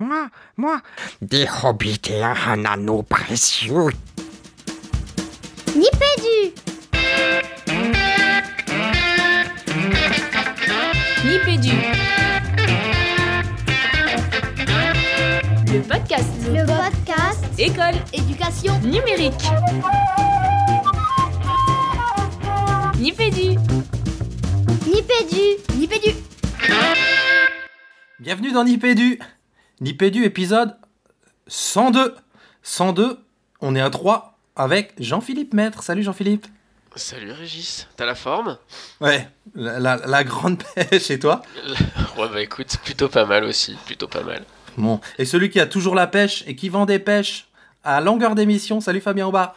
Moi, moi, des hobbits et un anneau précieux. Nipédu Nipédu. Le podcast. Le podcast École Éducation numérique. Nipédu. Nipédu Nipédu Bienvenue dans Nipédu. Nipédu épisode 102. 102, on est à 3 avec Jean-Philippe Maître. Salut Jean-Philippe. Salut Régis, t'as la forme? Ouais, la, la- la grande pêche et toi? Ouais bah écoute, plutôt pas mal aussi, plutôt pas mal. Bon, et celui qui a toujours la pêche et qui vend des pêches à longueur d'émission. Salut Fabien Aubard.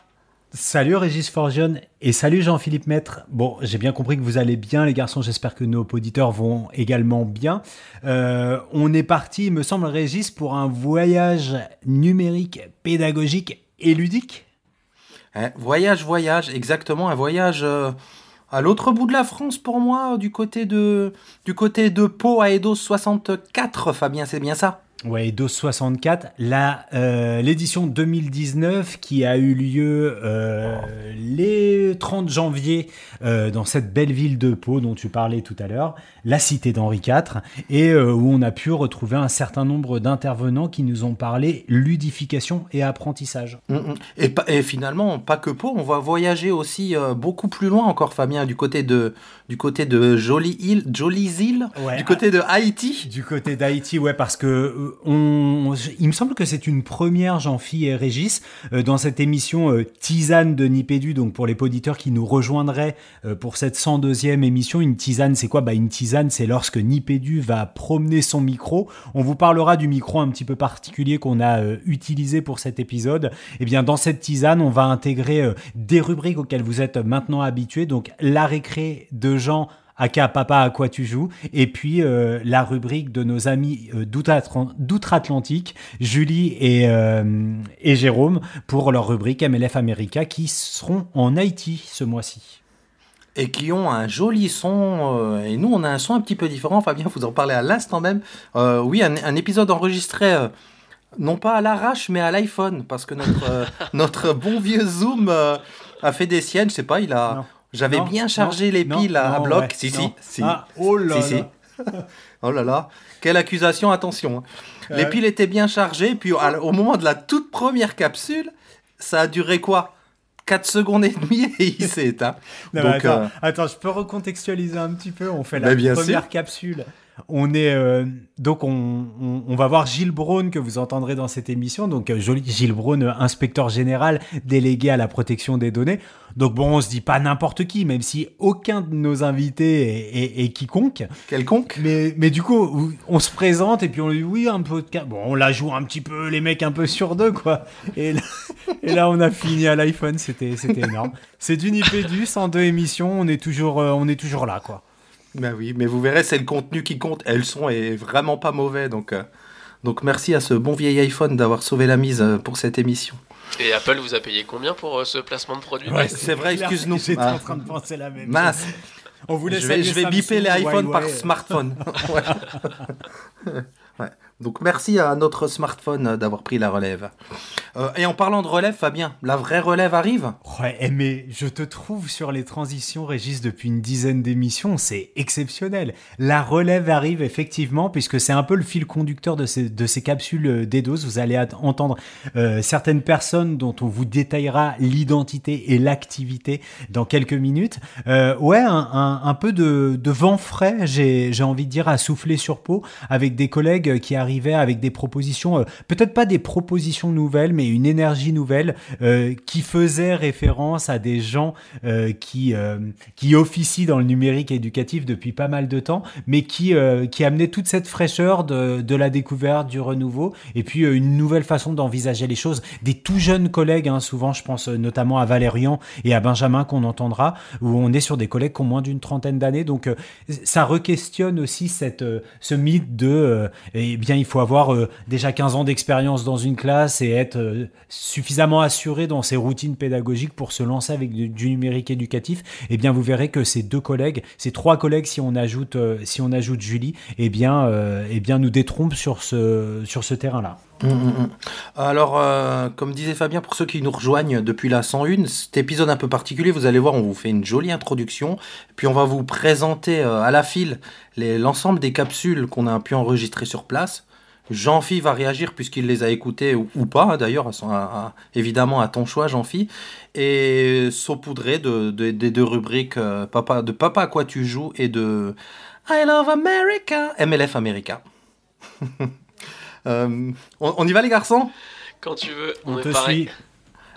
Salut Régis Forgione et salut Jean-Philippe Maître. Bon, j'ai bien compris que vous allez bien les garçons, j'espère que nos auditeurs vont également bien. Euh, on est parti, me semble Régis, pour un voyage numérique, pédagogique et ludique. Hein, voyage, voyage, exactement, un voyage euh, à l'autre bout de la France pour moi, du côté de, du côté de Pau à Edo 64, Fabien, c'est bien ça? Ouais, DOS 64, la, euh, l'édition 2019 qui a eu lieu euh, les 30 janvier euh, dans cette belle ville de Pau dont tu parlais tout à l'heure, la cité d'Henri IV, et où on a pu retrouver un certain nombre d'intervenants qui nous ont parlé ludification et apprentissage. Mm, mm. Et, finalement, pas que Pau, on va voyager aussi beaucoup plus loin encore, Fabien, du côté de, du côté de Jolie Île, Jolies Îles, Ouais, du côté de Haïti. Du côté d'Haïti, ouais, parce que il me semble que c'est une première, Jean-Phi et Régis, euh, dans cette émission euh, Tisane de Nipédu, donc pour les auditeurs qui nous rejoindraient euh, pour cette 102e émission. Une tisane, c'est quoi? Bah une tisane, c'est lorsque Nipédu va promener son micro. On vous parlera du micro un petit peu particulier qu'on a utilisé pour cet épisode. Et bien dans cette tisane, on va intégrer des rubriques auxquelles vous êtes maintenant habitués. Donc la récré de Jean Aka Papa à quoi tu joues et puis euh, la rubrique de nos amis euh, d'outre-Atlan- d'outre-Atlantique Julie et, euh, et Jérôme pour leur rubrique MLF America qui seront en Haïti ce mois-ci. Et qui ont un joli son. et nous, on a un son un petit peu différent. Fabien, vous en parlez à l'instant même. Oui, un, un épisode enregistré. non pas à l'arrache, mais à l'iPhone, parce que notre, euh, notre bon vieux Zoom euh, a fait des siennes, je sais pas, il a, Non. J'avais bien chargé non, les non, piles à, à non, bloc, ouais, si, si, Ah, oh là si. Oh là là, quelle accusation, attention. hein. Les piles étaient bien chargées, puis au moment de la toute première capsule, ça a duré quoi? 4 secondes et demie et il s'est éteint. Non, mais Donc, attends, euh, attends, je peux recontextualiser un petit peu. On fait la Bah, bien première sûr. capsule. On est euh, donc on, on- on va voir Gilles Braun que vous entendrez dans cette émission. Donc euh, joli Gilles Braun, euh, inspecteur général délégué à la protection des données. Donc bon, on se dit pas n'importe qui, même si aucun de nos invités est, est- est quiconque. quelconque Mais, mais du coup, on se présente et puis on lui dit oui, un peu de Bon, on la joue un petit peu, les mecs un peu sur deux, quoi. Et là, et là on a fini à l'iPhone, c'était c'était énorme. C'est du Nipédu, 102 émissions, on est toujours, euh, on est toujours là, quoi. Bah oui, mais vous verrez, c'est le contenu qui compte. Et le son est vraiment pas mauvais. Donc, euh, donc merci à ce bon vieil iPhone d'avoir sauvé la mise euh, pour cette émission. Et Apple vous a payé combien pour euh, ce placement de produit? Ouais, c'est vrai, excuse-nous. J'étais Ah. en train de penser la même Mince, chose. On voulait je vais, je vais biper les iPhones par smartphone. Ouais. Donc merci à notre smartphone euh, d'avoir pris la relève. Euh, et en parlant de relève, Fabien, la vraie relève arrive? Ouais, eh, mais je te trouve sur les transitions, Régis, depuis une dizaine d'émissions, c'est exceptionnel. La relève arrive effectivement, puisque c'est un peu le fil conducteur de ces, de ces capsules euh. Vous allez entendre certaines personnes dont on vous détaillera l'identité et l'activité dans quelques minutes. Ouais, un, peu de, de vent frais, j'ai envie de dire, à souffler sur peau, avec des collègues qui avec des propositions, euh, peut-être pas des propositions nouvelles, mais une énergie nouvelle euh, qui faisait référence à des gens euh, qui qui officient dans le numérique éducatif depuis pas mal de temps, mais qui qui amenaient toute cette fraîcheur de, de la découverte, du renouveau, et puis une nouvelle façon d'envisager les choses. Des tout jeunes collègues, hein, souvent, je pense notamment à Valérian et à Benjamin qu'on entendra, où on est sur des collègues qui ont moins d'une trentaine d'années, donc ça requestionne aussi cette ce mythe de eh bien il faut avoir euh, déjà 15 ans d'expérience dans une classe et être euh, suffisamment assuré dans ses routines pédagogiques pour se lancer avec du, numérique éducatif. Eh bien, vous verrez que ces deux collègues, ces trois collègues, si on ajoute, euh, si on ajoute Julie, eh bien, eh bien, nous détrompent sur ce, sur ce terrain-là. Hum, hum, hum. Alors, comme disait Fabien, pour ceux qui nous rejoignent depuis la 101, cet épisode un peu particulier, vous allez voir, on vous fait une jolie introduction, puis on va vous présenter à la file l'ensemble des capsules qu'on a pu enregistrer sur place. Jean-Phi va réagir puisqu'il les a écoutées ou, ou pas, hein, d'ailleurs, évidemment à ton choix, Jean-Phi, et saupoudré de, de- des deux rubriques euh, papa, de Papa à quoi tu joues et de I Love America, MLF America. Euh, on, on y va les garçons? Quand tu veux, on, On est te pareil. suit.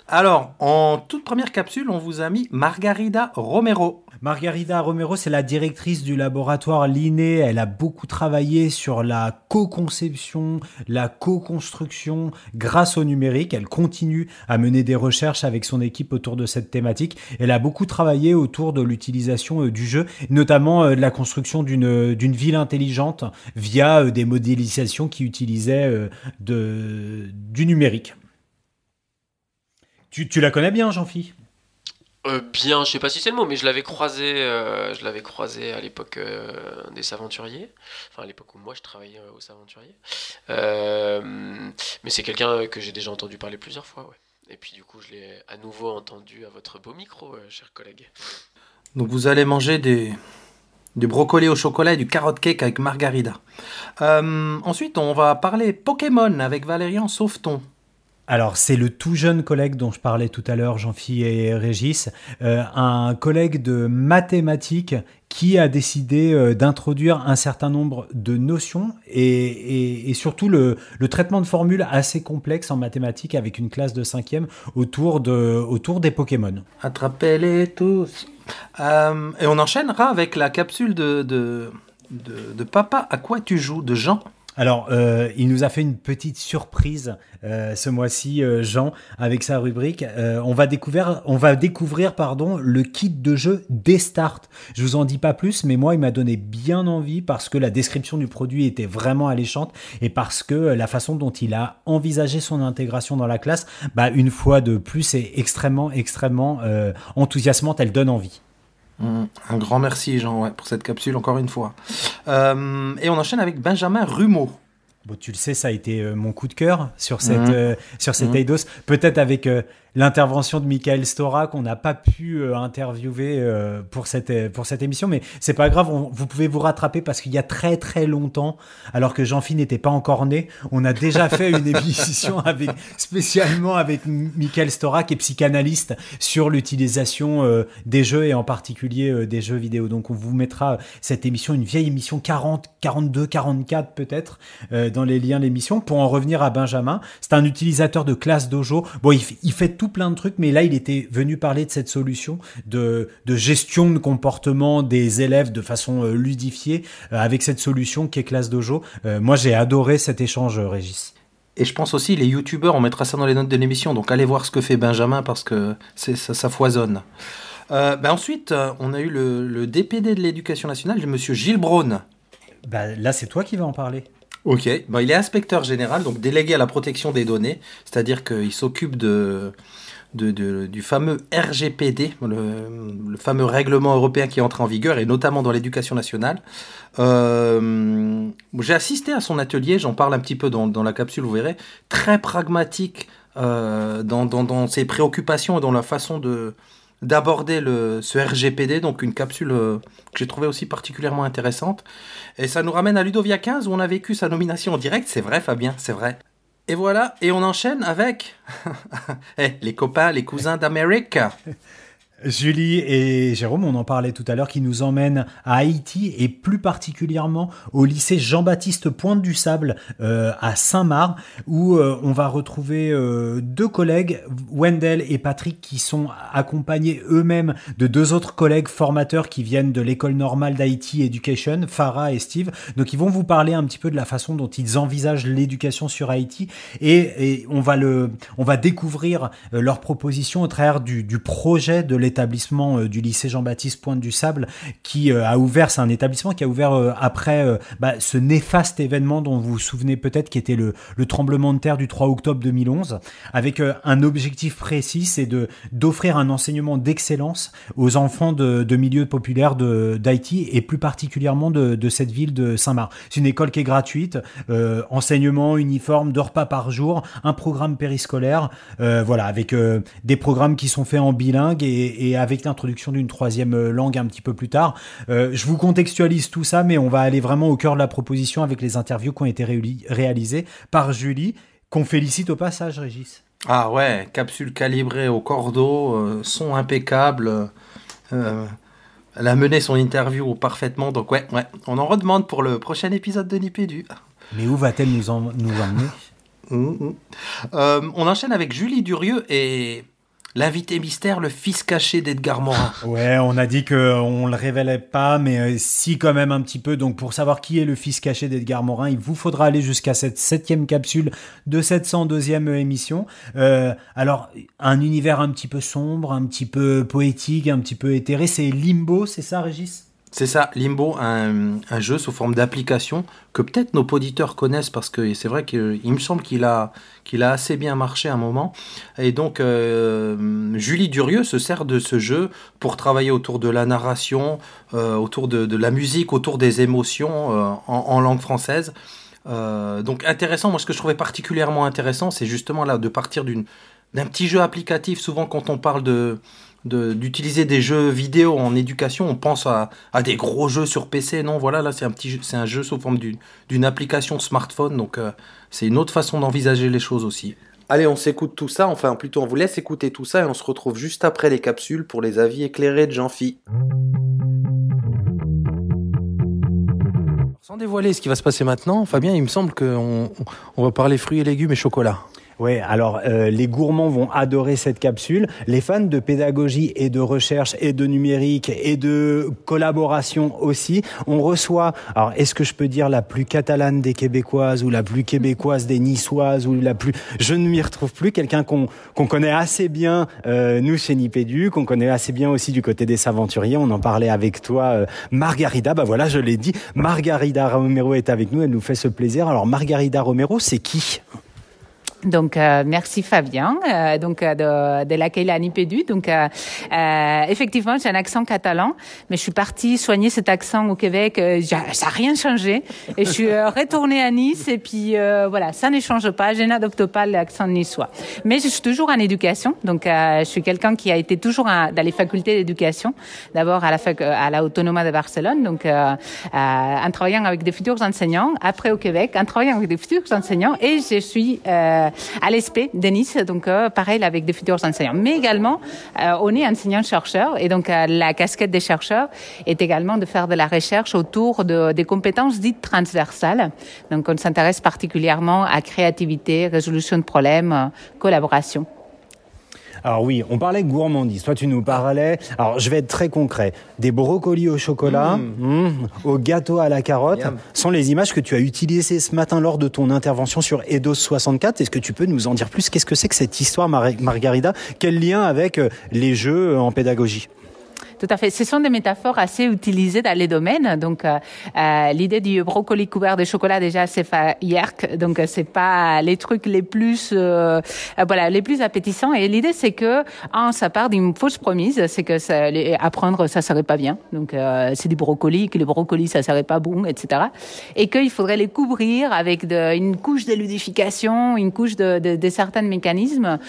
Alors, en toute première capsule, on vous a mis Margarida Romero. Margarida Romero, c'est la directrice du laboratoire Linné. Elle a beaucoup travaillé sur la co-conception, la co-construction grâce au numérique. Elle continue à mener des recherches avec son équipe autour de cette thématique. Elle a beaucoup travaillé autour de l'utilisation euh, du jeu, notamment euh, de la construction d'une d'une ville intelligente via euh, des modélisations qui utilisaient euh, du numérique. Tu, tu la connais bien, Jean-Phi? Euh, bien, je sais pas si c'est le mot, mais je l'avais croisé, euh, je l'avais croisé à l'époque euh, des aventuriers, enfin à l'époque où moi je travaillais euh, aux aventuriers. Euh, mais c'est quelqu'un que j'ai déjà entendu parler plusieurs fois, ouais. Et puis du coup, je l'ai à nouveau entendu à votre beau micro, euh, cher collègue. Donc vous allez manger des, du brocoli au chocolat et du carotte cake avec Margarida. Euh, ensuite, on va parler Pokémon avec Valérian Sauveton. Alors, c'est le tout jeune collègue dont je parlais tout à l'heure, Jean-Phi et Régis, euh, un collègue de mathématiques qui a décidé euh, d'introduire un certain nombre de notions et, surtout le, traitement de formules assez complexes en mathématiques avec une classe de cinquième autour, autour des Pokémon. Attrapez-les tous. Euh, et on enchaînera avec la capsule de Papa à quoi tu joues de Jean? Alors, euh, il nous a fait une petite surprise euh, ce mois-ci, euh, Jean, avec sa rubrique. Euh, on va découvrir, on va découvrir, pardon, le kit de jeu des Start. Je vous en dis pas plus, mais moi, il m'a donné bien envie parce que la description du produit était vraiment alléchante et parce que la façon dont il a envisagé son intégration dans la classe, bah, une fois de plus, est extrêmement, extrêmement euh, enthousiasmante. Elle donne envie. Mm, Un grand merci Jean ouais, pour cette capsule encore une fois. Euh, et on enchaîne avec Benjamin Rumeau. Bon, tu le sais, ça a été euh, mon coup de cœur sur cette, Mhm. euh, sur cette Mhm. Eidos. Peut-être avec l'intervention de Michael Stora qu'on n'a pas pu euh, interviewer euh, pour, cette, euh, pour cette émission, mais c'est pas grave, on- vous pouvez vous rattraper parce qu'il y a très très longtemps, alors que Jean-Philippe n'était pas encore né, on a déjà fait une émission avec, spécialement avec Michael Stora, qui est psychanalyste, sur l'utilisation euh, des jeux et en particulier des jeux vidéo. Donc on vous mettra cette émission, une vieille émission 40, 42, 44 peut-être, dans les liens de l'émission. Pour en revenir à Benjamin, c'est un utilisateur de classe dojo. Bon, il fait tout plein de trucs, mais là, il était venu parler de cette solution de, de gestion de comportement des élèves de façon euh, ludifiée euh, avec cette solution qui est classe dojo. Euh, moi, j'ai adoré cet échange, Régis. Et je pense aussi les youtubeurs, on mettra ça dans les notes de l'émission, donc allez voir ce que fait Benjamin parce que c'est, ça, ça foisonne. Euh, ben ensuite, on a eu le, le DPD de l'éducation nationale, le monsieur Gilles Braun. Bah, là, c'est toi qui vas en parler. Ok, ben, il est inspecteur général, donc délégué à la protection des données, c'est-à-dire qu'il s'occupe de, de- de- du fameux RGPD, le, le fameux règlement européen qui est entré en vigueur, et notamment dans l'éducation nationale. Euh, J'ai assisté à son atelier, j'en parle un petit peu dans, dans la capsule, vous verrez, très pragmatique euh, dans, dans- dans ses préoccupations et dans la façon de d'aborder ce RGPD, donc une capsule euh, que j'ai trouvé aussi particulièrement intéressante. Et ça nous ramène à Ludovia 15 où on a vécu sa nomination en direct, c'est vrai Fabien, c'est vrai. Et voilà, et on enchaîne avec Eh, les copains, les cousins d'Amérique. Julie et Jérôme, on en parlait tout à l'heure, qui nous emmènent à Haïti et plus particulièrement au lycée Jean-Baptiste Pointe du Sable euh, à Saint-Marc, où euh, on va retrouver euh, deux collègues, Wendell et Patrick, qui sont accompagnés eux-mêmes de deux autres collègues formateurs qui viennent de l'école normale d'Haïti Education, Farah et Steve. Donc ils vont vous parler un petit peu de la façon dont ils envisagent l'éducation sur Haïti et, on va le, on va découvrir leurs propositions au travers du, du projet de l'établissement établissement du lycée Jean-Baptiste Pointe du Sable qui a ouvert, c'est un établissement qui a ouvert après bah, ce néfaste événement dont vous vous souvenez peut-être qui était le, le tremblement de terre du 3 octobre 2011 avec un objectif précis, c'est d'offrir un enseignement d'excellence aux enfants de, de milieux populaires d'Haïti et plus particulièrement de, cette ville de Saint-Marc. C'est une école qui est gratuite, euh, enseignement, uniforme, deux repas par jour, un programme périscolaire, euh, voilà, avec euh, des programmes qui sont faits en bilingue et, et avec l'introduction d'une troisième langue un petit peu plus tard. Euh, je vous contextualise tout ça, mais on va aller vraiment au cœur de la proposition avec les interviews qui ont été réalisées par Julie, qu'on félicite au passage, Régis. Ah ouais, capsule calibrée au cordeau, euh, son impeccable. Euh, elle a mené son interview parfaitement, donc ouais, ouais, on en redemande pour le prochain épisode de Nipédu. Mais où va-t-elle nous, en, nous emmener? Hum, hum. Euh, On enchaîne avec Julie Durieux et l'invité mystère, le fils caché d'Edgar Morin. Ouais, on a dit qu'on le révélait pas, mais euh, si quand même un petit peu. Donc pour savoir qui est le fils caché d'Edgar Morin, il vous faudra aller jusqu'à cette septième capsule de cette 102e émission. Euh, alors un univers un petit peu sombre, un petit peu poétique, un petit peu éthéré, c'est Limbo, c'est ça, Régis? C'est ça, Limbo, un, jeu sous forme d'application que peut-être nos auditeurs connaissent parce que c'est vrai qu'il me semble qu'il a, a assez bien marché à un moment. Et donc, euh, Julie Durieux se sert de ce jeu pour travailler autour de la narration, euh, autour de, la musique, autour des émotions euh, en, langue française. Donc intéressant, moi ce que je trouvais particulièrement intéressant, c'est justement là de partir d'un petit jeu applicatif. Souvent quand on parle de de- d'utiliser des jeux vidéo en éducation, on pense à, à des gros jeux sur PC. Non, voilà, là c'est un petit jeu, c'est un jeu sous forme d'une application smartphone, donc euh, c'est une autre façon d'envisager les choses aussi. Allez, on s'écoute tout ça, enfin plutôt on vous laisse écouter tout ça et on se retrouve juste après les capsules pour les avis éclairés de Jean-Phi. Sans dévoiler ce qui va se passer maintenant, Fabien, il me semble qu'on on- on va parler fruits et légumes et chocolat. Ouais, alors euh, les gourmands vont adorer cette capsule. Les fans de pédagogie et de recherche et de numérique et de collaboration aussi. On reçoit, alors est-ce que je peux dire la plus catalane des Québécoises ou la plus québécoise des Niçoises ou la plus, je ne m'y retrouve plus, quelqu'un qu'on qu'on connaît assez bien euh, nous chez Nipédu, qu'on connaît assez bien aussi du côté des aventuriers. On en parlait avec toi, euh, Margarida. Bah voilà, je l'ai dit. Margarida Romero est avec nous. Elle nous fait ce plaisir. Alors Margarida Romero, c'est qui? Donc, euh, merci Fabien euh, donc, euh, de, de l'accueil à Nipédu. Donc, euh, euh, effectivement, j'ai un accent catalan, mais je suis partie soigner cet accent au Québec. euh, ça n'a rien changé. Et je suis retournée à Nice. Et puis, voilà, ça ne change pas. Je n'adopte pas l'accent niçois. Mais je suis toujours en éducation. Donc, je suis quelqu'un qui a été toujours dans les facultés d'éducation. D'abord à la à la Autonoma de Barcelone. Donc, en travaillant avec des futurs enseignants. Après au Québec, en travaillant avec des futurs enseignants. Et je suis euh, à l'ESP de Nice, donc euh, pareil avec des futurs enseignants. Mais également, euh, on est enseignant-chercheur et donc euh, la casquette des chercheurs est également de faire de la recherche autour de, des compétences dites transversales. Donc on s'intéresse particulièrement à créativité, résolution de problèmes, collaboration. Alors oui, on parlait gourmandise. Toi, tu nous parlais. Alors, je vais être très concret. Des brocolis au chocolat, mm, au gâteau à la carotte, sont les images que tu as utilisées ce matin lors de ton intervention sur Eidos 64. Est-ce que tu peux nous en dire plus? Qu'est-ce que c'est que cette histoire, Mar- Margarida? Quel lien avec euh, les jeux en pédagogie? Tout à fait. Ce sont des métaphores assez utilisées dans les domaines. Donc, euh, euh, l'idée du brocoli couvert de chocolat, déjà, c'est yerk. Donc, euh, c'est pas les trucs les plus, euh, euh, voilà, les plus appétissants. Et l'idée, c'est que, un, ça part d'une fausse promise, c'est que ça, apprendre, ça serait pas bien. Donc, euh, c'est du brocoli, que le brocoli, ça serait pas bon, etc. Et qu'il faudrait les couvrir avec de, une couche de ludification, une couche de, de, de certains mécanismes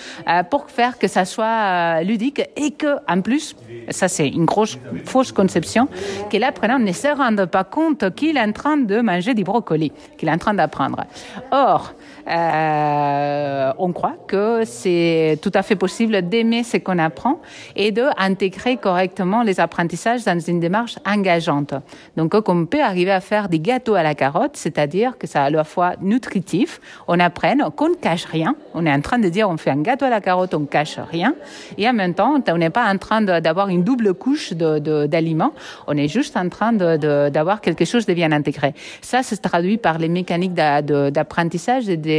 pour faire que ça soit ludique et que, en plus, ça c'est une grosse fausse conception, que l'apprenant ne se rende pas compte qu'il est en train de manger du brocoli, qu'il est en train d'apprendre. Or, euh, on croit que c'est tout à fait possible d'aimer ce qu'on apprend et d'intégrer correctement les apprentissages dans une démarche engageante. Donc, qu'on peut arriver à faire des gâteaux à la carotte, c'est-à-dire que ça à la fois nutritif, on apprenne qu'on ne cache rien. On est en train de dire on fait un gâteau à la carotte, on cache rien. Et en même temps, on n'est pas en train de- d'avoir une double couche d'aliments. On est juste en train d'avoir quelque chose de bien intégré. Ça, se traduit par les mécaniques d'apprentissage et des,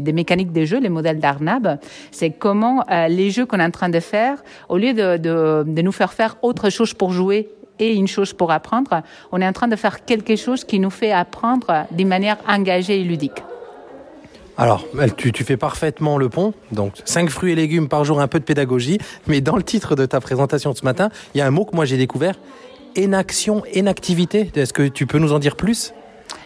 des, mécaniques des jeux, les modèles d'Arnab. C'est comment euh, les jeux qu'on est en train de faire, au lieu de, de, de nous faire faire autre chose pour jouer et une chose pour apprendre, on est en train de faire quelque chose qui nous fait apprendre d'une manière engagée et ludique. Alors, tu, tu, fais parfaitement le pont. Donc, 5 fruits et légumes par jour, un peu de pédagogie. Mais dans le titre de ta présentation ce matin, il y a un mot que moi j'ai découvert. Inaction, inactivité. Est-ce que tu peux nous en dire plus?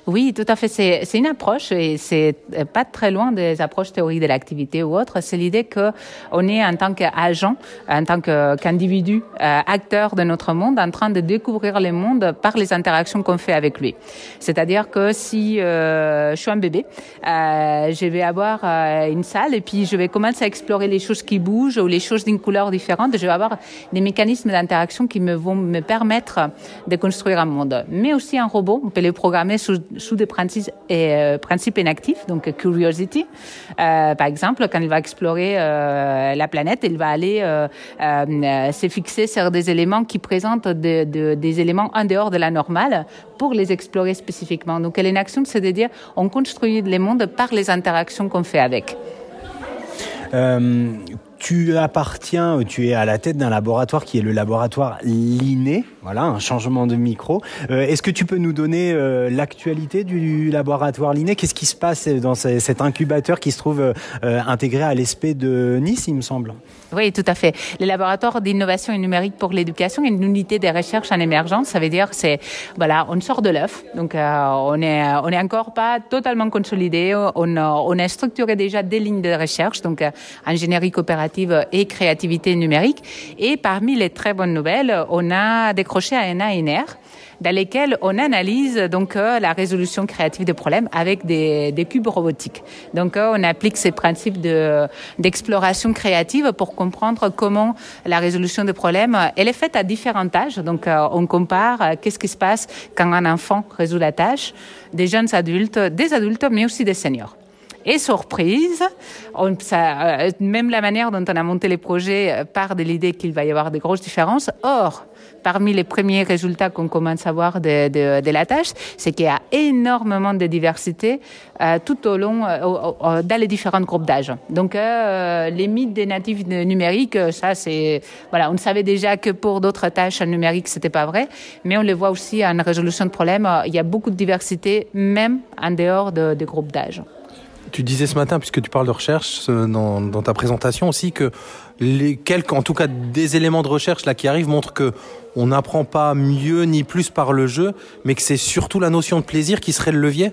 Oui, tout à fait. C'est une approche et c'est pas très loin des approches théoriques de l'activité ou autre. C'est l'idée que on est en tant qu'agent, en tant qu'individu, euh, acteur de notre monde, en train de découvrir le monde par les interactions qu'on fait avec lui. C'est-à-dire que si euh, je suis un bébé, euh, je vais avoir euh, une salle et puis je vais commencer à explorer les choses qui bougent ou les choses d'une couleur différente. Je vais avoir des mécanismes d'interaction qui me vont me permettre de construire un monde. Mais aussi un robot, on peut le programmer sous sous des principes, euh, principes inactifs, donc curiosity. Euh, par exemple, quand il va explorer euh, la planète, il va aller se fixer sur des éléments qui présentent de, de, des éléments en dehors de la normale pour les explorer spécifiquement. Donc l'inaction, c'est de dire on construit les mondes par les interactions qu'on fait avec. Tu appartiens, tu es à la tête d'un laboratoire qui est le laboratoire Liné. Voilà, un changement de micro. Euh, Est-ce que tu peux nous donner euh, l'actualité du laboratoire Liné Qu'est-ce qui se passe dans cet incubateur qui se trouve euh, intégré à l'ESP de Nice, il me semble? Oui, tout à fait. Le laboratoire d'innovation numérique pour l'éducation est une unité de recherche en émergence. Ça veut dire c'est voilà, on sort de l'œuf. Donc euh, on est on est encore pas totalement consolidé. On on a structuré déjà des lignes de recherche, donc ingénierie coopérative et créativité numérique. Et parmi les très bonnes nouvelles, on a décroché un ANR dans lesquels on analyse donc euh, la résolution créative des problèmes avec des, cubes robotiques. Donc euh, on applique ces principes de d'exploration créative pour comprendre comment la résolution des problèmes elle est faite à différents âges. Donc euh, on compare qu'est-ce qui se passe quand un enfant résout la tâche, des jeunes adultes, des adultes mais aussi des seniors. Et surprise, ça, même la manière dont on a monté les projets part de l'idée qu'il va y avoir des grosses différences. Or, parmi les premiers résultats qu'on commence à voir de, la tâche, c'est qu'il y a énormément de diversité euh, tout au long, euh, dans les différents groupes d'âge. Donc, euh, les mythes des natifs numériques, ça, c'est, voilà, on savait déjà que pour d'autres tâches numériques, c'était pas vrai, mais on le voit aussi en résolution de problèmes. Il y a beaucoup de diversité, même en dehors de, des groupes d'âge. Tu disais ce matin, puisque tu parles de recherche dans, dans ta présentation aussi, que les quelques, en tout cas des éléments de recherche là qui arrivent montrent que on n'apprend pas mieux ni plus par le jeu, mais que c'est surtout la notion de plaisir qui serait le levier?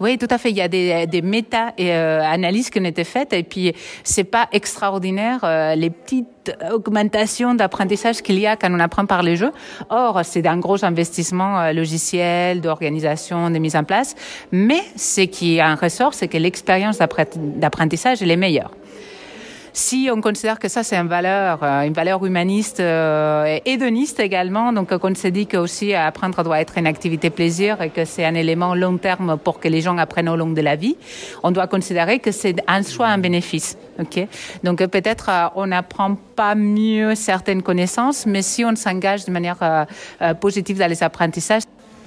Oui, tout à fait. Il y a des, des méta-analyses qui ont été faites et puis c'est pas extraordinaire euh, les petites augmentations d'apprentissage qu'il y a quand on apprend par les jeux. Or, c'est un gros investissement euh, logiciel, d'organisation, de mise en place. Mais ce qui en ressort, c'est que l'expérience d'apprentissage elle est meilleure. Si on considère que ça c'est une valeur, euh, une valeur humaniste euh, et hédoniste également, donc qu'on se dit que aussi apprendre doit être une activité plaisir et que c'est un élément long terme pour que les gens apprennent au long de la vie, on doit considérer que c'est en soi un bénéfice. Ok, donc peut-être euh, on n'apprend pas mieux certaines connaissances, mais si on s'engage de manière euh, positive dans les apprentissages.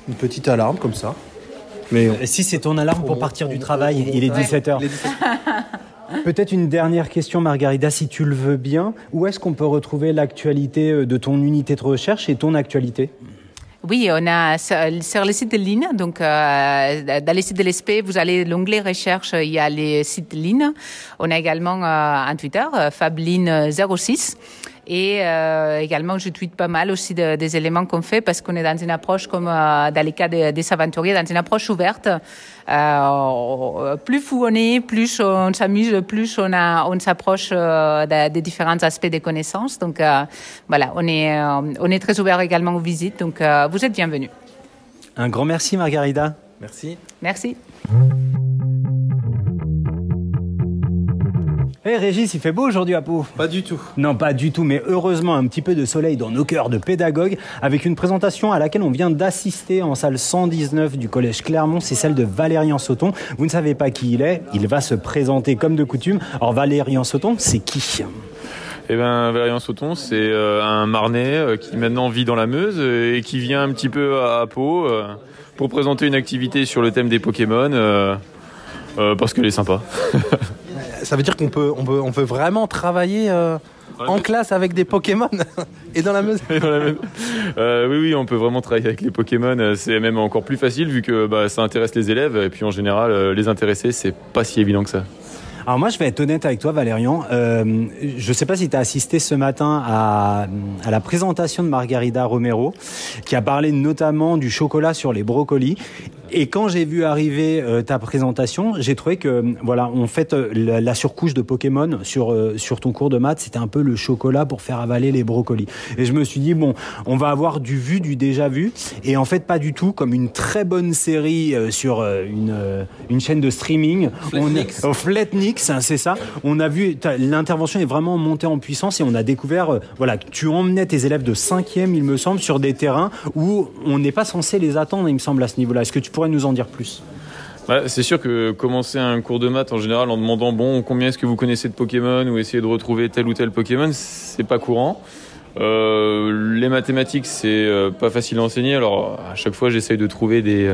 Une petite alarme comme ça. Mais on... si c'est ton alarme pour partir on, du travail, il est 17h. Peut-être une dernière question, Margarida, si tu le veux bien. Où est-ce qu'on peut retrouver l'actualité de ton unité de recherche et ton actualité? Oui, on a sur le site de ligne, donc euh, dans le site de l'ESP, vous allez l'onglet recherche, il y a les sites ligne. On a également euh, un Twitter, Fabline06. Et euh, également, je tweete pas mal aussi de, des éléments qu'on fait parce qu'on est dans une approche comme euh, dans les cas des, des aventuriers, dans une approche ouverte. Euh, plus fou on est, plus on s'amuse, plus on, a, on s'approche des, différents aspects des connaissances. Donc voilà, on est, on est très ouvert également aux visites. Donc vous êtes bienvenus. Un grand merci, Margarida. Merci. Merci. Hé hey Régis, il fait beau aujourd'hui à Pau Pas du tout. Non, pas du tout, mais heureusement un petit peu de soleil dans nos cœurs de pédagogues avec une présentation à laquelle on vient d'assister en salle 119 du collège Clermont, c'est celle de Valérian Sauton. Vous ne savez pas qui il est, il va se présenter comme de coutume. Alors Valérian Sauton, c'est qui? Eh ben, Valérian Sauton, c'est euh, un Marnais euh, qui maintenant vit dans la Meuse euh, et qui vient un petit peu à, Pau pour présenter une activité sur le thème des Pokémon parce qu'elle est sympa. Ça veut dire qu'on peut, on peut, on peut vraiment travailler euh, en classe avec des Pokémon et dans la Meuse. Euh, oui, oui, on peut vraiment travailler avec les Pokémon. Euh, C'est même encore plus facile vu que bah, ça intéresse les élèves et puis en général, les intéresser, c'est pas si évident que ça. Alors moi, je vais être honnête avec toi, Valérian. Euh, je ne sais pas si tu as assisté ce matin à, à la présentation de Margarida Romero, qui a parlé notamment du chocolat sur les brocolis. Et quand j'ai vu arriver euh, ta présentation, j'ai trouvé que voilà, on fait euh, la, la surcouche de Pokémon sur sur ton cours de maths, c'était un peu le chocolat pour faire avaler les brocolis. Et je me suis dit bon, on va avoir du vu, du déjà vu, et en fait pas du tout, comme une très bonne série sur une une chaîne de streaming. On est au Flatnix, c'est ça. On a vu l'intervention est vraiment montée en puissance et on a découvert euh, voilà que tu emmenais tes élèves de cinquième, il me semble, sur des terrains où on n'est pas censé les attendre, il me semble à ce niveau-là. Est-ce que tu pourrais nous en dire plus? Ouais, c'est sûr que commencer un cours de maths en général en demandant bon combien est-ce que vous connaissez de Pokémon ou essayer de retrouver tel ou tel Pokémon, c'est pas courant. Euh, les mathématiques c'est euh, pas facile à enseigner, alors à chaque fois j'essaye de trouver des,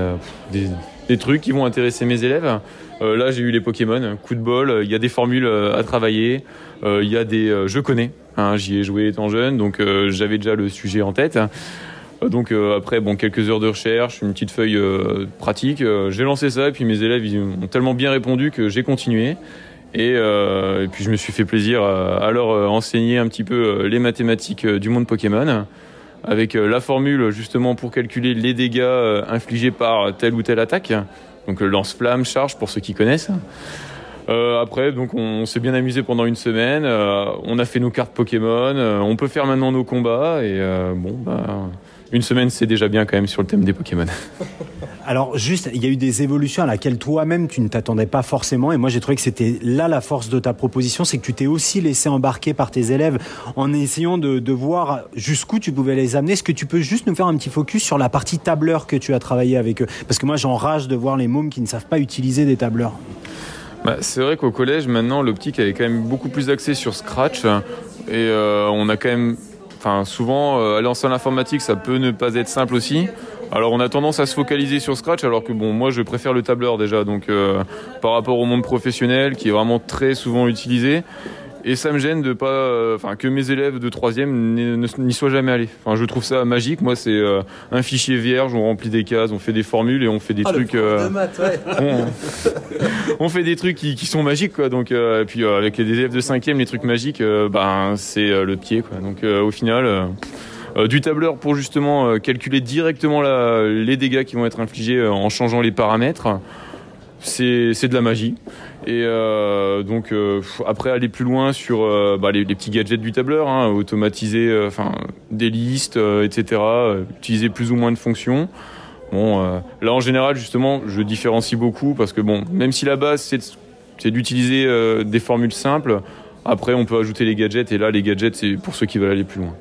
des trucs qui vont intéresser mes élèves. Euh, là j'ai eu les Pokémon, coup de bol, il y a des formules euh, à travailler, euh, il y a des euh, je connais, hein, j'y ai joué étant jeune donc euh, j'avais déjà le sujet en tête. Euh, Donc euh, après, bon, quelques heures de recherche, une petite feuille euh, pratique. euh, j'ai lancé ça et puis mes élèves ils ont tellement bien répondu que j'ai continué. Et, euh, et puis je me suis fait plaisir à, leur euh, enseigner un petit peu euh, les mathématiques euh, du monde Pokémon, avec euh, la formule justement pour calculer les dégâts euh, infligés par telle ou telle attaque. Donc euh, lance-flamme, charge pour ceux qui connaissent. Euh, après, donc on, s'est bien amusé pendant une semaine. euh, on a fait nos cartes Pokémon. on peut faire maintenant nos combats. Et bon, bah, une semaine, c'est déjà bien quand même sur le thème des Pokémon. Alors juste, il y a eu des évolutions à laquelle toi-même tu ne t'attendais pas forcément, et moi j'ai trouvé que c'était là la force de ta proposition, c'est que tu t'es aussi laissé embarquer par tes élèves en essayant de, de voir jusqu'où tu pouvais les amener. Est-ce que tu peux juste nous faire un petit focus sur la partie tableur que tu as travaillé avec eux? Parce que moi j'enrage de voir les mômes qui ne savent pas utiliser des tableurs. Bah, c'est vrai qu'au collège, maintenant, l'optique elle est quand même beaucoup plus axée sur Scratch. Et euh, on a quand même. Enfin, souvent, euh, aller en salle informatique, ça peut ne pas être simple aussi. Alors, on a tendance à se focaliser sur Scratch, alors que bon, moi, je préfère le tableur déjà. Donc, euh, par rapport au monde professionnel, qui est vraiment très souvent utilisé. Et ça me gêne de pas, euh, enfin, que mes élèves de troisième n'y soient jamais allés. Enfin, je trouve ça magique. Moi, c'est euh, un fichier vierge, on remplit des cases, on fait des formules et on fait des Ah, trucs. euh, de maths, ouais. on, on fait des trucs qui, qui sont magiques quoi donc euh, et puis avec les élèves de cinquième les trucs magiques ben c'est le pied quoi donc au final euh, du tableur pour justement euh, calculer directement la- les dégâts qui vont être infligés euh, en changeant les paramètres c'est de la magie et euh, donc euh, après aller plus loin sur euh, bah, les, petits gadgets du tableur hein, automatiser des listes etc utiliser plus ou moins de fonctions là en général justement, je différencie beaucoup parce que bon, même si la base c'est d'utiliser des formules simples, après on peut ajouter les gadgets et là les gadgets c'est pour ceux qui veulent aller plus loin.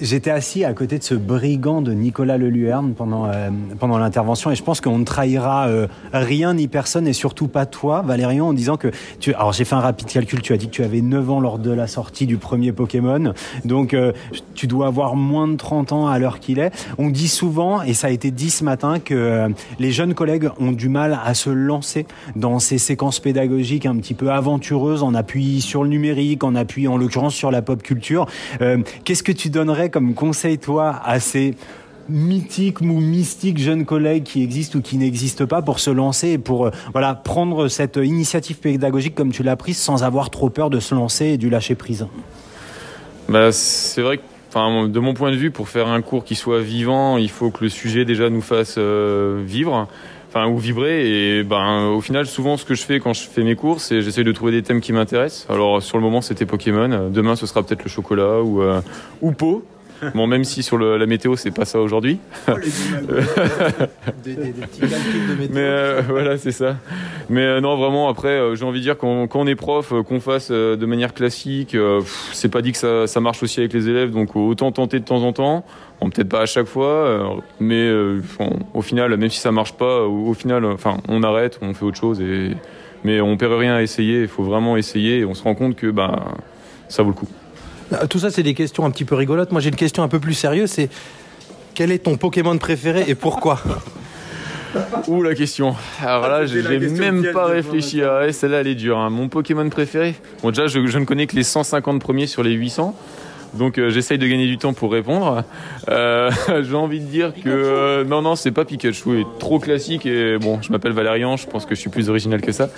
J'étais assis à côté de ce brigand de Nicolas Leluerne pendant, euh, pendant l'intervention et je pense qu'on ne trahira euh, rien ni personne et surtout pas toi, Valérian, en disant que tu... Alors j'ai fait un rapide calcul, tu as dit que tu avais 9 ans lors de la sortie du premier Pokémon, donc euh, tu dois avoir moins de 30 ans à l'heure qu'il est. On dit souvent, et ça a été dit ce matin, que euh, les jeunes collègues ont du mal à se lancer dans ces séquences pédagogiques un petit peu aventureuses en appui sur le numérique, en appui en l'occurrence sur la pop culture. Euh, Qu'est-ce que tu donnerais comme conseil, toi, à ces mythiques ou mystiques jeunes collègues qui existent ou qui n'existent pas pour se lancer et pour euh, voilà prendre cette initiative pédagogique comme tu l'as prise sans avoir trop peur de se lancer et du lâcher prise? Bah c'est vrai que de mon point de vue pour faire un cours qui soit vivant, il faut que le sujet déjà nous fasse euh, vivre. Enfin, ou vibrer. Et ben au final souvent ce que je fais quand je fais mes cours c'est j'essaie de trouver des thèmes qui m'intéressent. Alors sur le moment c'était Pokémon. Demain ce sera peut-être le chocolat ou euh, bon même si sur le- la météo c'est pas ça aujourd'hui des, des- des petits calculs de météo. Mais euh, voilà, c'est ça. Mais euh, non, vraiment, après, euh, j'ai envie de dire, quand, quand on est prof, qu'on fasse de manière classique, c'est pas dit que ça, ça marche aussi avec les élèves, donc autant tenter de temps en temps. Bon, peut-être pas à chaque fois, mais au final, même si ça marche pas, au, au final, enfin, on arrête, on fait autre chose, et, mais on perd rien à essayer, il faut vraiment essayer, et on se rend compte que bah, ça vaut le coup. Euh, Tout ça, c'est des questions un petit peu rigolotes. Moi, j'ai une question un peu plus sérieuse. C'est quel est ton Pokémon préféré et pourquoi? Ouh la question. Alors là, la j'ai même pas réfléchi. Ah ouais, celle-là, elle est dure. hein. Mon Pokémon préféré? Bon, déjà, je, je ne connais que les 150 premiers sur les 800. Donc euh, j'essaye de gagner du temps pour répondre. Euh, j'ai envie de dire que euh, non non c'est pas Pikachu, il est trop classique et bon je m'appelle Valérian, je pense que je suis plus original que ça.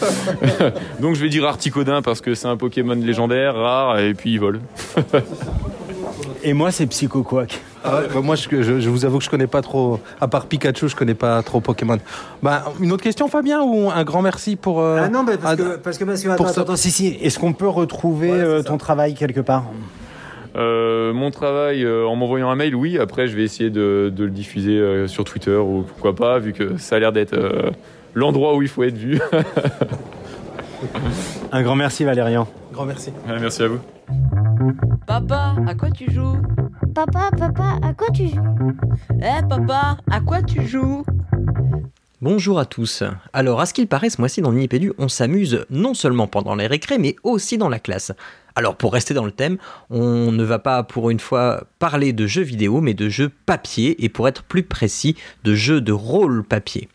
Donc je vais dire Articodin parce que c'est un Pokémon légendaire, rare et puis il vole. Et moi, c'est Psycho Quack. Ah ouais, bah, Moi, je, je- je vous avoue que je connais pas trop. À part Pikachu, je connais pas trop Pokémon. Bah, une autre question, Fabien, ou un grand merci pour. euh, Ah non, bah, parce, que, parce que, parce que- attends, ça. attends, si, si. Est-ce qu'on peut retrouver euh, ton travail quelque part? Euh, mon travail euh, en m'envoyant un mail, oui. Après je vais essayer de, de le diffuser euh, sur Twitter ou pourquoi pas, vu que ça a l'air d'être euh, l'endroit où il faut être vu. Un grand merci, Valérian. Grand merci. Ouais, Merci à vous. Papa, à quoi tu joues? Papa, papa, à quoi tu joues? Eh papa, à quoi tu joues? Bonjour à tous. Alors, à ce qu'il paraît, ce mois-ci dans Nipédu, on s'amuse non seulement pendant les récrés, mais aussi dans la classe. Alors, pour rester dans le thème, on ne va pas pour une fois parler de jeux vidéo, mais de jeux papier, et pour être plus précis, de jeux de rôle papier.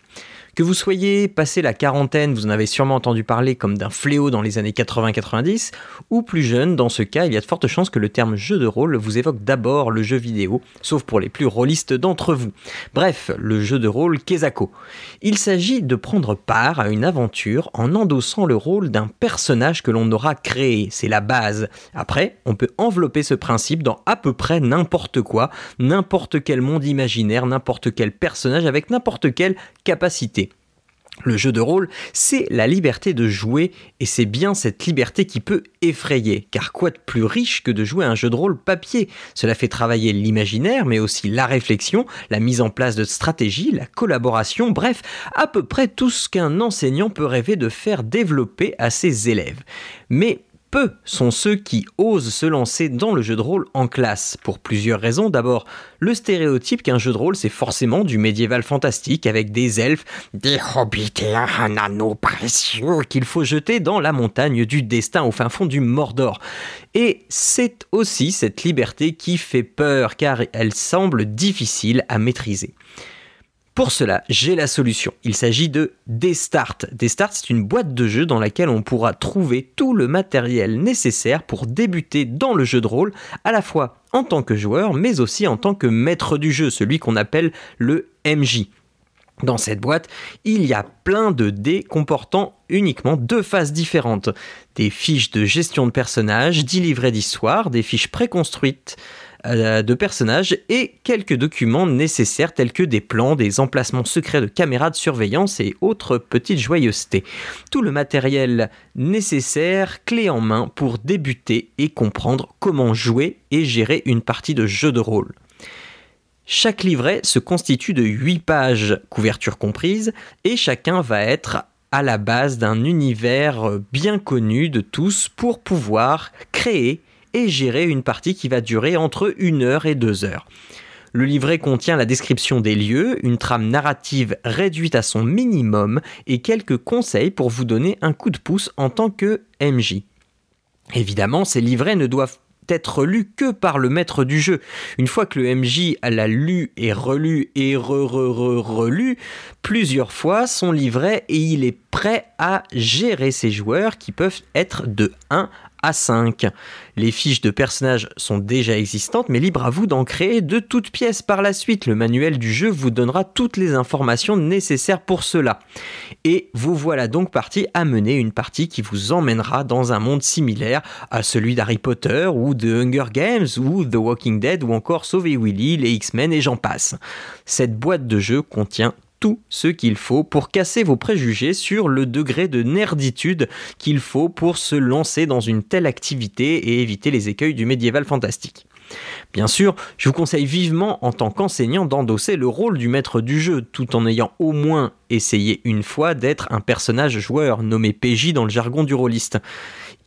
Que vous soyez passé la quarantaine, vous en avez sûrement entendu parler comme d'un fléau dans les années 80-90, ou plus jeune, dans ce cas, il y a de fortes chances que le terme jeu de rôle vous évoque d'abord le jeu vidéo, sauf pour les plus rôlistes d'entre vous. Bref, le jeu de rôle Kezako. Il s'agit de prendre part à une aventure en endossant le rôle d'un personnage que l'on aura créé, c'est la base. Après, on peut envelopper ce principe dans à peu près n'importe quoi, n'importe quel monde imaginaire, n'importe quel personnage avec n'importe quelle capacité. Le jeu de rôle, c'est la liberté de jouer, et c'est bien cette liberté qui peut effrayer, car quoi de plus riche que de jouer un jeu de rôle papier? Cela fait travailler l'imaginaire, mais aussi la réflexion, la mise en place de stratégies, la collaboration, bref, à peu près tout ce qu'un enseignant peut rêver de faire développer à ses élèves. Mais peu sont ceux qui osent se lancer dans le jeu de rôle en classe, pour plusieurs raisons. D'abord, le stéréotype qu'un jeu de rôle, c'est forcément du médiéval fantastique avec des elfes, Des hobbits et un anneau précieux. qu'il faut jeter dans la montagne du destin au fin fond du Mordor. Et c'est aussi cette liberté qui fait peur car elle semble difficile à maîtriser. Pour cela, j'ai la solution. Il s'agit de Destart. Destart, c'est une boîte de jeu dans laquelle on pourra trouver tout le matériel nécessaire pour débuter dans le jeu de rôle, à la fois en tant que joueur, mais aussi en tant que maître du jeu, celui qu'on appelle le MJ. Dans cette boîte, il y a plein de dés comportant uniquement deux phases différentes. Des fiches de gestion de personnages, 10 livrets d'histoire, des fiches préconstruites de personnages et quelques documents nécessaires tels que des plans, des emplacements secrets de caméras de surveillance et autres petites joyeusetés. Tout le matériel nécessaire, clé en main pour débuter et comprendre comment jouer et gérer une partie de jeu de rôle. Chaque livret se constitue de 8 pages, couverture comprise, et chacun va être à la base d'un univers bien connu de tous pour pouvoir créer et gérer une partie qui va durer entre 1 heure et 2 heures. Le livret contient la description des lieux, une trame narrative réduite à son minimum et quelques conseils pour vous donner un coup de pouce en tant que MJ. Évidemment, ces livrets ne doivent être lus que par le maître du jeu. Une fois que le MJ l'a lu et relu et re-re-re-relu plusieurs fois son livret et il est prêt à gérer ses joueurs qui peuvent être de 1 à 5. Les fiches de personnages sont déjà existantes, mais libre à vous d'en créer de toutes pièces par la suite. Le manuel du jeu vous donnera toutes les informations nécessaires pour cela. Et vous voilà donc parti à mener une partie qui vous emmènera dans un monde similaire à celui d'Harry Potter ou de Hunger Games ou The Walking Dead ou encore Sauver Willy, les X-Men et j'en passe. Cette boîte de jeu contient tout ce qu'il faut pour casser vos préjugés sur le degré de nerditude qu'il faut pour se lancer dans une telle activité et éviter les écueils du médiéval fantastique. Bien sûr, je vous conseille vivement en tant qu'enseignant d'endosser le rôle du maître du jeu tout en ayant au moins essayer une fois d'être un personnage joueur, nommé PJ dans le jargon du rôliste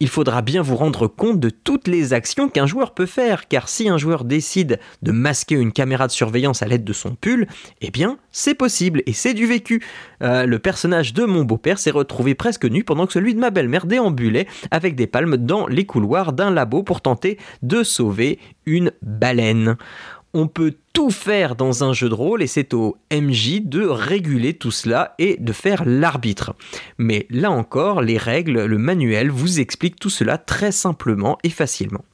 il faudra bien vous rendre compte de toutes les actions qu'un joueur peut faire, car si un joueur décide de masquer une caméra de surveillance à l'aide de son pull, eh bien, c'est possible et c'est du vécu. Euh, le personnage de mon beau-père s'est retrouvé presque nu pendant que celui de ma belle-mère déambulait avec des palmes dans les couloirs d'un labo pour tenter de sauver une baleine on peut tout faire dans un jeu de rôle et c'est au MJ de réguler tout cela et de faire l'arbitre. Mais là encore, les règles, le manuel vous explique tout cela très simplement et facilement.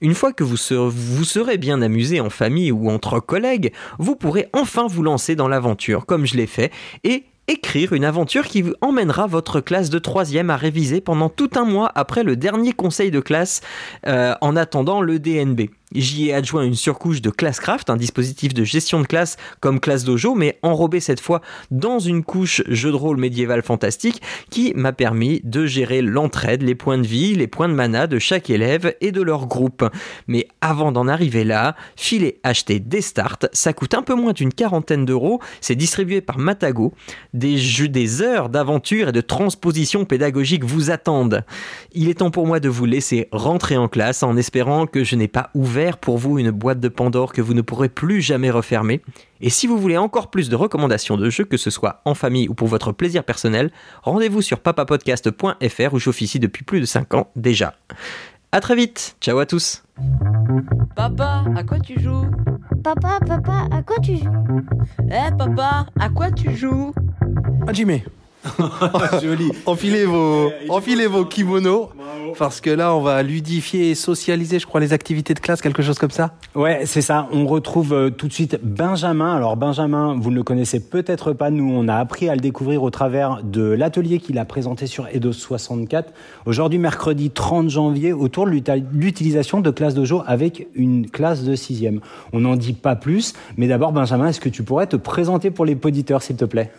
Une fois que vous serez, bien amusé en famille ou entre collègues, vous pourrez enfin vous lancer dans l'aventure, comme je l'ai fait, et écrire une aventure qui vous emmènera votre classe de troisième à réviser pendant tout un mois après le dernier conseil de classe euh, en attendant le DNB. J'y ai adjoint une surcouche de Classcraft, un dispositif de gestion de classe comme classe dojo, mais enrobé cette fois dans une couche jeu de rôle médiéval fantastique qui m'a permis de gérer l'entraide, les points de vie, les points de mana de chaque élève et de leur groupe. Mais avant d'en arriver là, filer acheter des starts, ça coûte un peu moins d'une quarantaine d'euros, c'est distribué par Matago, des jeux, des heures d'aventure et de transposition pédagogique vous attendent. Il est temps pour moi de vous laisser rentrer en classe en espérant que je n'ai pas ouvert pour vous une boîte de Pandore que vous ne pourrez plus jamais refermer. Et si vous voulez encore plus de recommandations de jeux, que ce soit en famille ou pour votre plaisir personnel, rendez-vous sur papapodcast.fr où j'officie depuis plus de 5 ans déjà. A très vite, ciao à tous. Papa, à quoi tu joues? Papa, papa, à quoi tu joues? Eh papa, à quoi tu joues? Ah Jimmy Joli. enfilez vos, enfilez vos kimonos. Parce que là, on va ludifier et socialiser, je crois, les activités de classe, quelque chose comme ça. Ouais, c'est ça. On retrouve euh, tout de suite Benjamin. Alors Benjamin, vous ne le connaissez peut-être pas. Nous, on a appris à le découvrir au travers de l'atelier qu'il a présenté sur Eidos 64. Aujourd'hui, mercredi 30 janvier, autour de l'utilisation de classe dojo avec une classe de sixième. On n'en dit pas plus. Mais d'abord, Benjamin, est-ce que tu pourrais te présenter pour les poditeurs, s'il te plaît?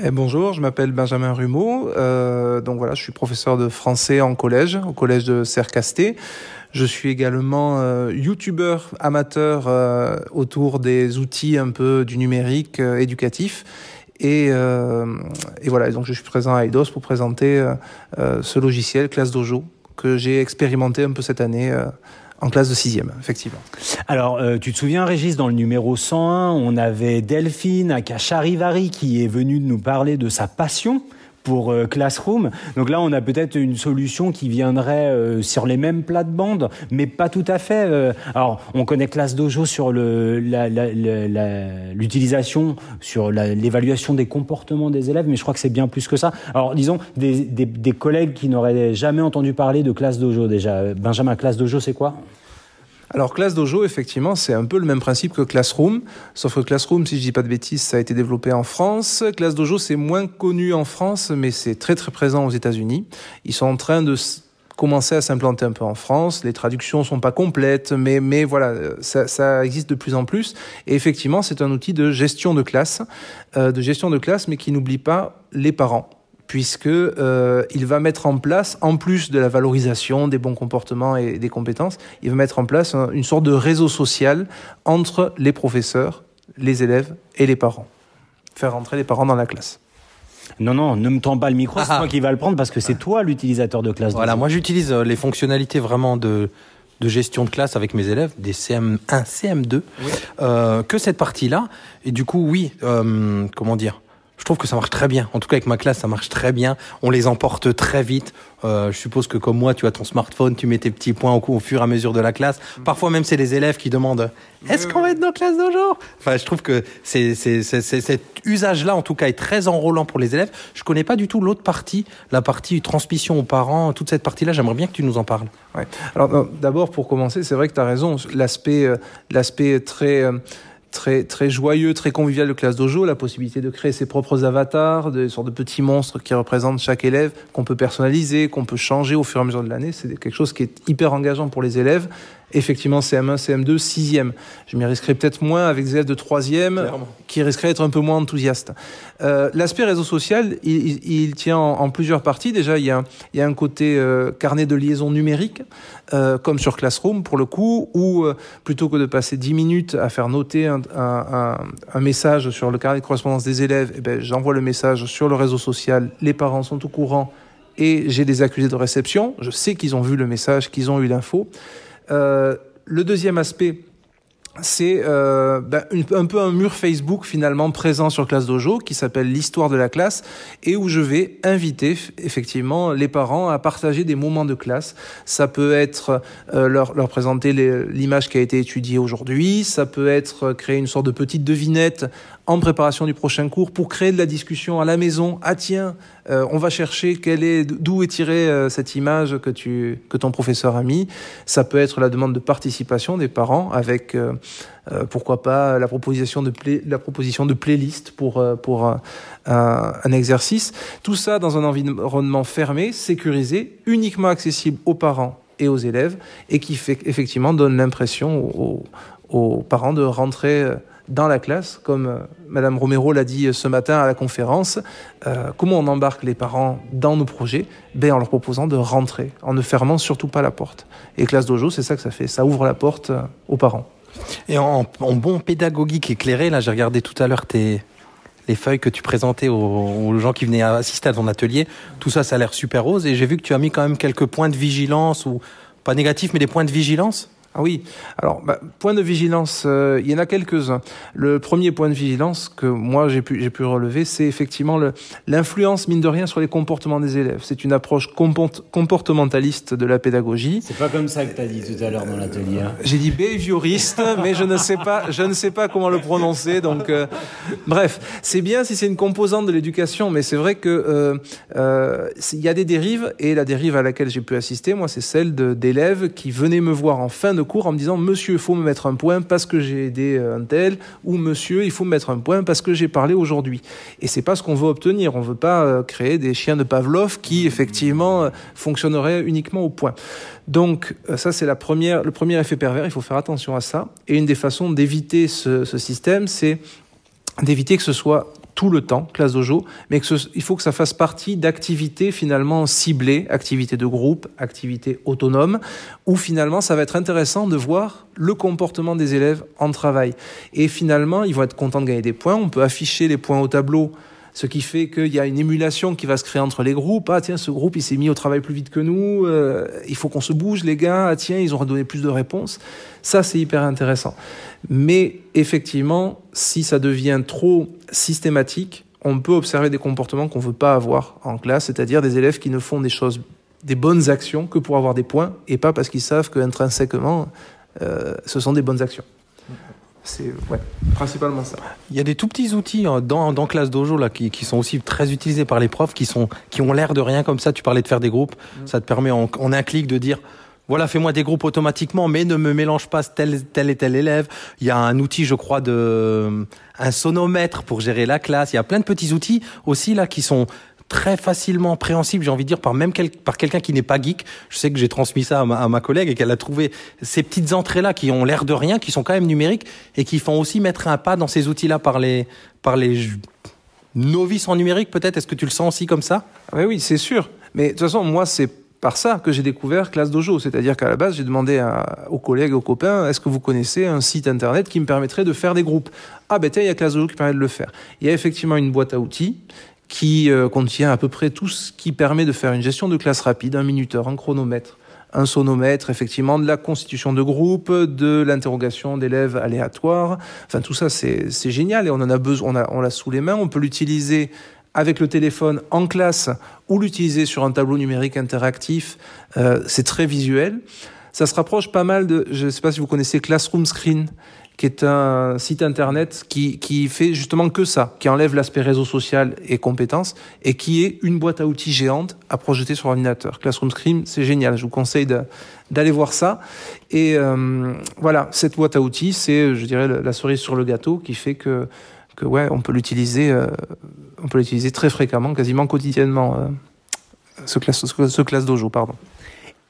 Eh, bonjour, je m'appelle Benjamin Rumeau. Euh, donc voilà, je suis professeur de français en collège, au collège de Cercasté. Je suis également euh, youtubeur amateur euh, autour des outils un peu du numérique éducatif. Et, et, voilà, donc je suis présent à Eidos pour présenter ce logiciel Classe Dojo que j'ai expérimenté un peu cette année en classe de sixième, effectivement. Alors, euh, tu te souviens, Régis, dans le numéro 101, on avait Delphine Akacharivari qui est venue nous parler de sa passion pour euh, Classroom. Donc là, on a peut-être une solution qui viendrait euh, sur les mêmes plates-bandes, mais pas tout à fait. Euh. alors, on connaît Class Dojo sur l'utilisation, sur l'évaluation des comportements des élèves, mais je crois que c'est bien plus que ça. Alors, disons, des, des, des collègues qui n'auraient jamais entendu parler de Class Dojo déjà. Benjamin, Class Dojo, c'est quoi? Alors Class Dojo, effectivement, c'est un peu le même principe que Classroom, sauf que Classroom, si je dis pas de bêtises, ça a été développé en France. Class Dojo, c'est moins connu en France, mais c'est très très présent aux États-Unis. Ils sont en train de commencer à s'implanter un peu en France. Les traductions sont pas complètes, mais mais voilà, ça, ça existe de plus en plus. Et effectivement, c'est un outil de gestion de classe, euh, de gestion de classe, mais qui n'oublie pas les parents puisque euh, il va mettre en place, en plus de la valorisation des bons comportements et des compétences, il va mettre en place une sorte de réseau social entre les professeurs, les élèves et les parents. Faire rentrer les parents dans la classe. Non, non, ne me tends pas le micro, c'est moi qui va le prendre parce que c'est toi l'utilisateur de classe. Voilà, moi j'utilise euh, les fonctionnalités vraiment de, de gestion de classe avec mes élèves, des CM1, CM2, euh, que cette partie-là. Et du coup, oui, euh, comment dire je trouve que ça marche très bien. En tout cas, avec ma classe, ça marche très bien. On les emporte très vite. Euh, je suppose que comme moi, tu as ton smartphone, tu mets tes petits points au, au fur et à mesure de la classe. Parfois même, c'est les élèves qui demandent Est-ce qu'on va être dans la classe d'aujourd'hui? Enfin, je trouve que c'est, c'est, c'est, cet usage-là, en tout cas, est très enrôlant pour les élèves. Je connais pas du tout l'autre partie, la partie transmission aux parents, toute cette partie-là. J'aimerais bien que tu nous en parles. Ouais. Alors, d'abord, pour commencer, c'est vrai que tu as raison. L'aspect, euh, l'aspect très euh, très très joyeux, très convivial de classe dojo, la possibilité de créer ses propres avatars, des sortes de petits monstres qui représentent chaque élève, qu'on peut personnaliser, qu'on peut changer au fur et à mesure de l'année. C'est quelque chose qui est hyper engageant pour les élèves effectivement CM1, CM2, 6e. Je m'y risquerais peut-être moins avec des élèves de 3e qui risqueraient d'être un peu moins enthousiastes. Euh, L'aspect réseau social, il, il- il tient en, en plusieurs parties. Déjà, il y a, il y a un côté euh, carnet de liaison numérique, euh, comme sur Classroom pour le coup, où plutôt que de passer 10 minutes à faire noter un, un- un- un message sur le carnet de correspondance des élèves, eh ben, j'envoie le message sur le réseau social, les parents sont au courant et j'ai des accusés de réception. Je sais qu'ils ont vu le message, qu'ils ont eu l'info. Euh, le deuxième aspect, c'est euh, ben, un peu un mur Facebook finalement présent sur Classe Dojo qui s'appelle l'histoire de la classe et où je vais inviter effectivement les parents à partager des moments de classe. Ça peut être euh, leur, présenter l'image qui a été étudiée aujourd'hui, ça peut être créer une sorte de petite devinette en préparation du prochain cours pour créer de la discussion à la maison. Ah tiens, euh, on va chercher quelle est d'où est tirée euh, cette image que tu que ton professeur a mis. Ça peut être la demande de participation des parents avec euh, pourquoi pas la proposition de la proposition de playlist pour pour un, exercice. Tout ça dans un environnement fermé, sécurisé, uniquement accessible aux parents et aux élèves et qui fait effectivement donne l'impression aux, parents de rentrer dans la classe, comme euh, Madame Romero l'a dit euh, ce matin à la conférence. Euh, comment on embarque les parents dans nos projets? Ben, En leur proposant de rentrer, en ne fermant surtout pas la porte. Et Classe Dojo, c'est ça que ça fait. Ça ouvre la porte aux parents. Et en, en bon pédagogique éclairé, là, j'ai regardé tout à l'heure tes les feuilles que tu présentais aux, aux gens qui venaient assister à ton atelier. Tout ça, ça a l'air super rose. Et j'ai vu que tu as mis quand même quelques points de vigilance ou pas négatifs, mais des points de vigilance. Ah oui, alors bah, point de vigilance, euh, il y en a quelques-uns. Le premier point de vigilance que moi j'ai pu, j'ai pu relever, c'est effectivement le- l'influence, mine de rien, sur les comportements des élèves. C'est une approche comport- comportementaliste de la pédagogie. C'est pas comme ça que t'as dit tout à l'heure dans l'atelier. hein. J'ai dit behavioriste, mais je ne sais pas, je ne sais pas comment le prononcer. Donc, euh, bref, c'est bien si c'est une composante de l'éducation, mais c'est vrai que euh, euh, il y a des dérives et la dérive à laquelle j'ai pu assister, moi, c'est celle de- d'élèves qui venaient me voir en fin de cours en me disant Monsieur, il faut me mettre un point parce que j'ai aidé euh, un tel, ou Monsieur, il faut me mettre un point parce que j'ai parlé aujourd'hui. Et c'est pas ce qu'on veut obtenir. On veut pas euh, créer des chiens de Pavlov qui effectivement euh, fonctionneraient uniquement au point. Donc ça c'est la première, le premier effet pervers. Il faut faire attention à ça. Et une des façons d'éviter ce système, c'est d'éviter que ce soit tout le temps, classe dojo, mais il faut que ça fasse partie d'activités finalement ciblées, activités de groupe, activités autonomes, où finalement ça va être intéressant de voir le comportement des élèves en travail. Et finalement, ils vont être contents de gagner des points. On peut afficher les points au tableau ce qui fait qu'il y a une émulation qui va se créer entre les groupes. Ah tiens, ce groupe, il s'est mis au travail plus vite que nous. euh, il faut qu'on se bouge, les gars. Ah tiens, ils auront donné plus de réponses. Ça, c'est hyper intéressant. Mais effectivement, si ça devient trop systématique, on peut observer des comportements qu'on veut pas avoir en classe, c'est-à-dire des élèves qui ne font des choses, des bonnes actions que pour avoir des points et pas parce qu'ils savent qu'intrinsèquement, euh, ce sont des bonnes actions. C'est ouais, principalement ça. Il y a des tout petits outils euh, dans, dans Classe Dojo là, qui, qui sont aussi très utilisés par les profs, qui, sont, qui ont l'air de rien comme ça. Tu parlais de faire des groupes. Ça te permet en, en un clic de dire voilà, fais-moi des groupes automatiquement, mais ne me mélange pas tel, tel et tel élève. Il y a un outil, je crois, de un sonomètre pour gérer la classe. Il y a plein de petits outils aussi là qui sont très facilement préhensibles, j'ai envie de dire, par même par quelqu'un qui n'est pas geek. Je sais que j'ai transmis ça à ma, collègue et qu'elle a trouvé ces petites entrées-là qui ont l'air de rien, qui sont quand même numériques et qui font aussi mettre un pas dans ces outils-là par les, par les novices en numérique, peut-être? Est-ce que tu le sens aussi comme ça? Ah Oui, oui, c'est sûr. Mais de toute façon, moi, c'est par ça que j'ai découvert Classe Dojo. C'est-à-dire qu'à la base, j'ai demandé aux collègues, aux copains, est-ce que vous connaissez un site internet qui me permettrait de faire des groupes? Ah ben tiens, il y a Classe Dojo qui permet de le faire. Il y a effectivement une boîte à outils qui euh, contient à peu près tout ce qui permet de faire une gestion de classe rapide, un minuteur, un chronomètre, un sonomètre, effectivement, de la constitution de groupe, de l'interrogation d'élèves aléatoires. Enfin, tout ça, c'est génial et on en a besoin, on l'a sous les mains. On peut l'utiliser avec le téléphone en classe ou l'utiliser sur un tableau numérique interactif. Euh, c'est très visuel. Ça se rapproche pas mal de, je ne sais pas si vous connaissez Classroom Screen, qui est un site internet qui, qui fait justement que ça, qui enlève l'aspect réseau social et compétences, et qui est une boîte à outils géante à projeter sur ordinateur. Classroom Screen, c'est génial. Je vous conseille d'aller voir ça. Et euh, voilà, cette boîte à outils, c'est, je dirais, la cerise sur le gâteau qui fait que, on peut l'utiliser, euh, on peut l'utiliser très fréquemment, quasiment quotidiennement. euh, ce classe dojo, pardon.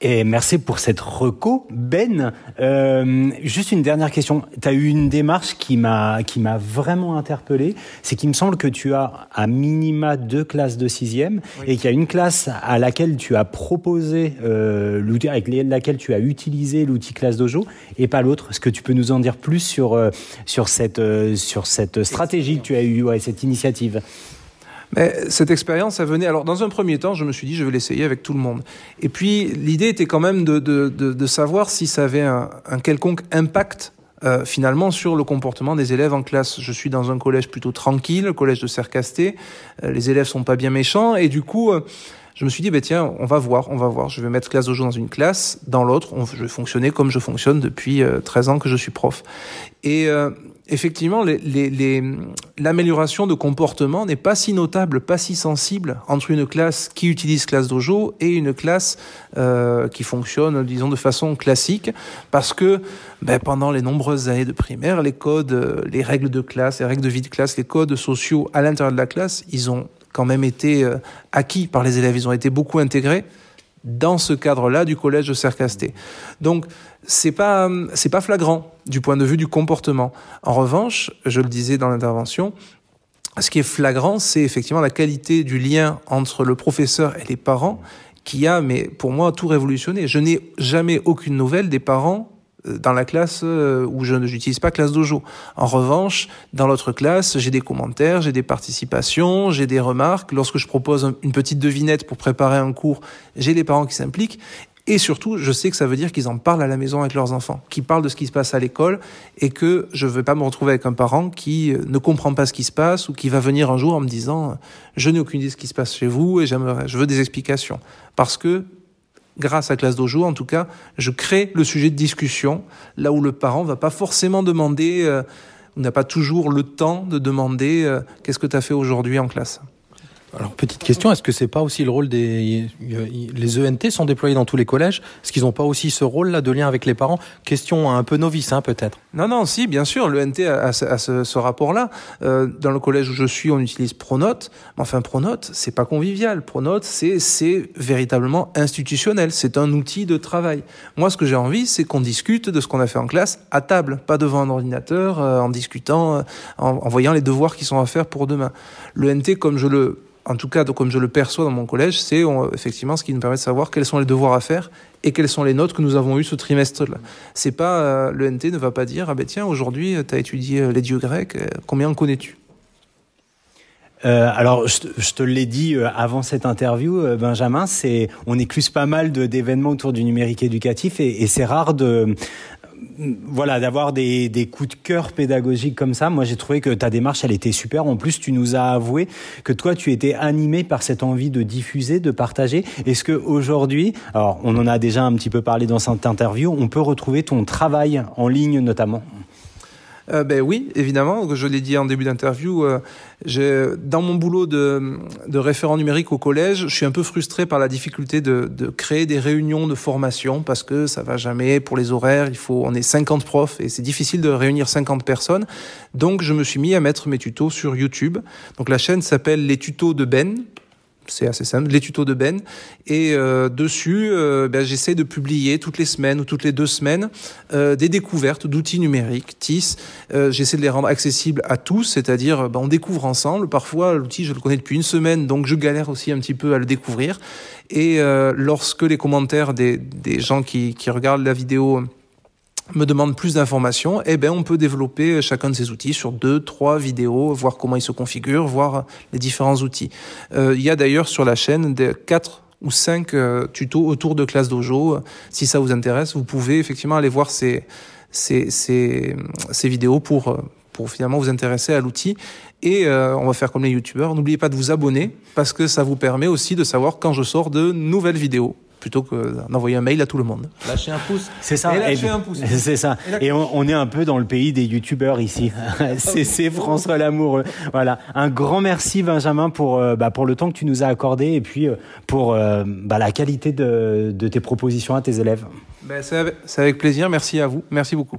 Et merci pour cette reco, Ben. Euh, juste une dernière question. Tu as eu une démarche qui m'a qui m'a vraiment interpellé. C'est qu'il me semble que tu as à minima deux classes de sixième et qu'il y a une classe à laquelle tu as proposé euh, l'outil avec laquelle tu as utilisé l'outil classe dojo et pas l'autre. Est-ce que tu peux nous en dire plus sur euh, sur cette euh, sur cette stratégie que tu as eu, ouais, cette initiative? Mais cette expérience, ça venait. Alors, dans un premier temps, je me suis dit, je vais l'essayer avec tout le monde. Et puis, l'idée était quand même de, de, de, de, savoir si ça avait un, un quelconque impact euh, finalement sur le comportement des élèves en classe. Je suis dans un collège plutôt tranquille, le collège de Cercasté. Euh, les élèves sont pas bien méchants et du coup. Euh, je me suis dit, bah, tiens, on va voir, on va voir. Je vais mettre classe dojo dans une classe, dans l'autre, je vais fonctionner comme je fonctionne depuis 13 ans que je suis prof. Et effectivement, l'amélioration de comportement n'est pas si notable, pas si sensible entre une classe qui utilise classe dojo et une classe euh, qui fonctionne, disons, de façon classique, parce que ben, pendant les nombreuses années de primaire, les codes, euh, les règles de classe, les règles de vie de classe, les codes sociaux à l'intérieur de la classe, ils ont quand même été euh, acquis par les élèves, ils ont été beaucoup intégrés dans ce cadre-là du collège de Cercasté. Donc, c'est pas c'est pas flagrant du point de vue du comportement. En revanche, je le disais dans l'intervention, ce qui est flagrant, c'est effectivement la qualité du lien entre le professeur et les parents qui a, mais pour moi, tout révolutionné. Je n'ai jamais aucune nouvelle des parents dans la classe euh, où je n'utilise pas classe dojo. En revanche, dans l'autre classe, j'ai des commentaires, j'ai des participations, j'ai des remarques. Lorsque je propose une petite devinette pour préparer un cours, j'ai des parents qui s'impliquent. Et surtout, je sais que ça veut dire qu'ils en parlent à la maison avec leurs enfants, qu'ils parlent de ce qui se passe à l'école et que je ne vais pas me retrouver avec un parent qui euh, ne comprend pas ce qui se passe ou qui va venir un jour en me disant euh, je n'ai aucune idée de ce qui se passe chez vous et j'aimerais, je veux des explications. Parce que grâce à Classe Dojo, en tout cas, je crée le sujet de discussion là où le parent va pas forcément demander, euh, n'a pas toujours le temps de demander euh, qu'est-ce que tu as fait aujourd'hui en classe. Alors petite question, est-ce que c'est pas aussi le rôle des les ENT sont déployés dans tous les collèges? Est-ce qu'ils n'ont pas aussi ce rôle-là de lien avec les parents? Question un peu novice, hein, peut-être. Non, non, si, bien sûr, l'ENT a, ce, ce rapport-là. Euh, dans le collège où je suis, on utilise Pronote. Enfin, Pronote, c'est pas convivial. Pronote, c'est c'est véritablement institutionnel. C'est un outil de travail. Moi, ce que j'ai envie, c'est qu'on discute de ce qu'on a fait en classe à table, pas devant un ordinateur, euh, en discutant, euh, en, en voyant les devoirs qui sont à faire pour demain. L'ENT, comme je le en tout cas, comme je le perçois dans mon collège, c'est effectivement ce qui nous permet de savoir quels sont les devoirs à faire et quelles sont les notes que nous avons eues ce trimestre-là. C'est pas euh, le NT ne va pas dire ah ben tiens aujourd'hui tu as étudié euh, les dieux grecs, euh, combien en connais-tu? Euh, alors, je, te l'ai dit euh, avant cette interview, euh, Benjamin, c'est on écluse pas mal d'événements autour du numérique éducatif et c'est rare de voilà, d'avoir des, coups de cœur pédagogiques comme ça. Moi, j'ai trouvé que ta démarche, elle était super. En plus, tu nous as avoué que toi, tu étais animé par cette envie de diffuser, de partager. Est-ce que aujourd'hui, alors on en a déjà un petit peu parlé dans cette interview, on peut retrouver ton travail en ligne notamment? Euh, ben oui, évidemment. Je l'ai dit en début d'interview. Euh, dans mon boulot de, de, référent numérique au collège, je suis un peu frustré par la difficulté de, de, créer des réunions de formation parce que ça va jamais pour les horaires. Il faut, on est 50 profs et c'est difficile de réunir 50 personnes. Donc, je me suis mis à mettre mes tutos sur YouTube. Donc, la chaîne s'appelle Les tutos de Ben c'est assez simple, les tutos de Ben. Et euh, dessus, euh, ben, j'essaie de publier toutes les semaines ou toutes les deux semaines euh, des découvertes d'outils numériques, TIS. J'essaie de les rendre accessibles à tous, c'est-à-dire ben, on découvre ensemble. Parfois, l'outil, je le connais depuis une semaine, donc je galère aussi un petit peu à le découvrir. Et lorsque les commentaires des, des gens qui, qui regardent la vidéo me demande plus d'informations, eh ben on peut développer chacun de ces outils sur deux, trois vidéos, voir comment ils se configurent, voir les différents outils. Euh, il y a d'ailleurs sur la chaîne des quatre ou cinq euh, tutos autour de classe dojo. Si ça vous intéresse, vous pouvez effectivement aller voir ces ces, ces, vidéos pour pour finalement vous intéresser à l'outil. Et euh, on va faire comme les youtubeurs. N'oubliez pas de vous abonner parce que ça vous permet aussi de savoir quand je sors de nouvelles vidéos plutôt que d'envoyer un mail à tout le monde. Lâcher un pouce. C'est ça. Et lâcher un pouce. C'est ça. Et, on, on, est un peu dans le pays des youtubeurs ici. c'est François Lamoureux. Voilà. Un grand merci Benjamin pour euh, bah, pour le temps que tu nous as accordé et puis euh, pour euh, bah, la qualité de, de, tes propositions à tes élèves. Ben, c'est avec, avec plaisir. Merci à vous. Merci beaucoup.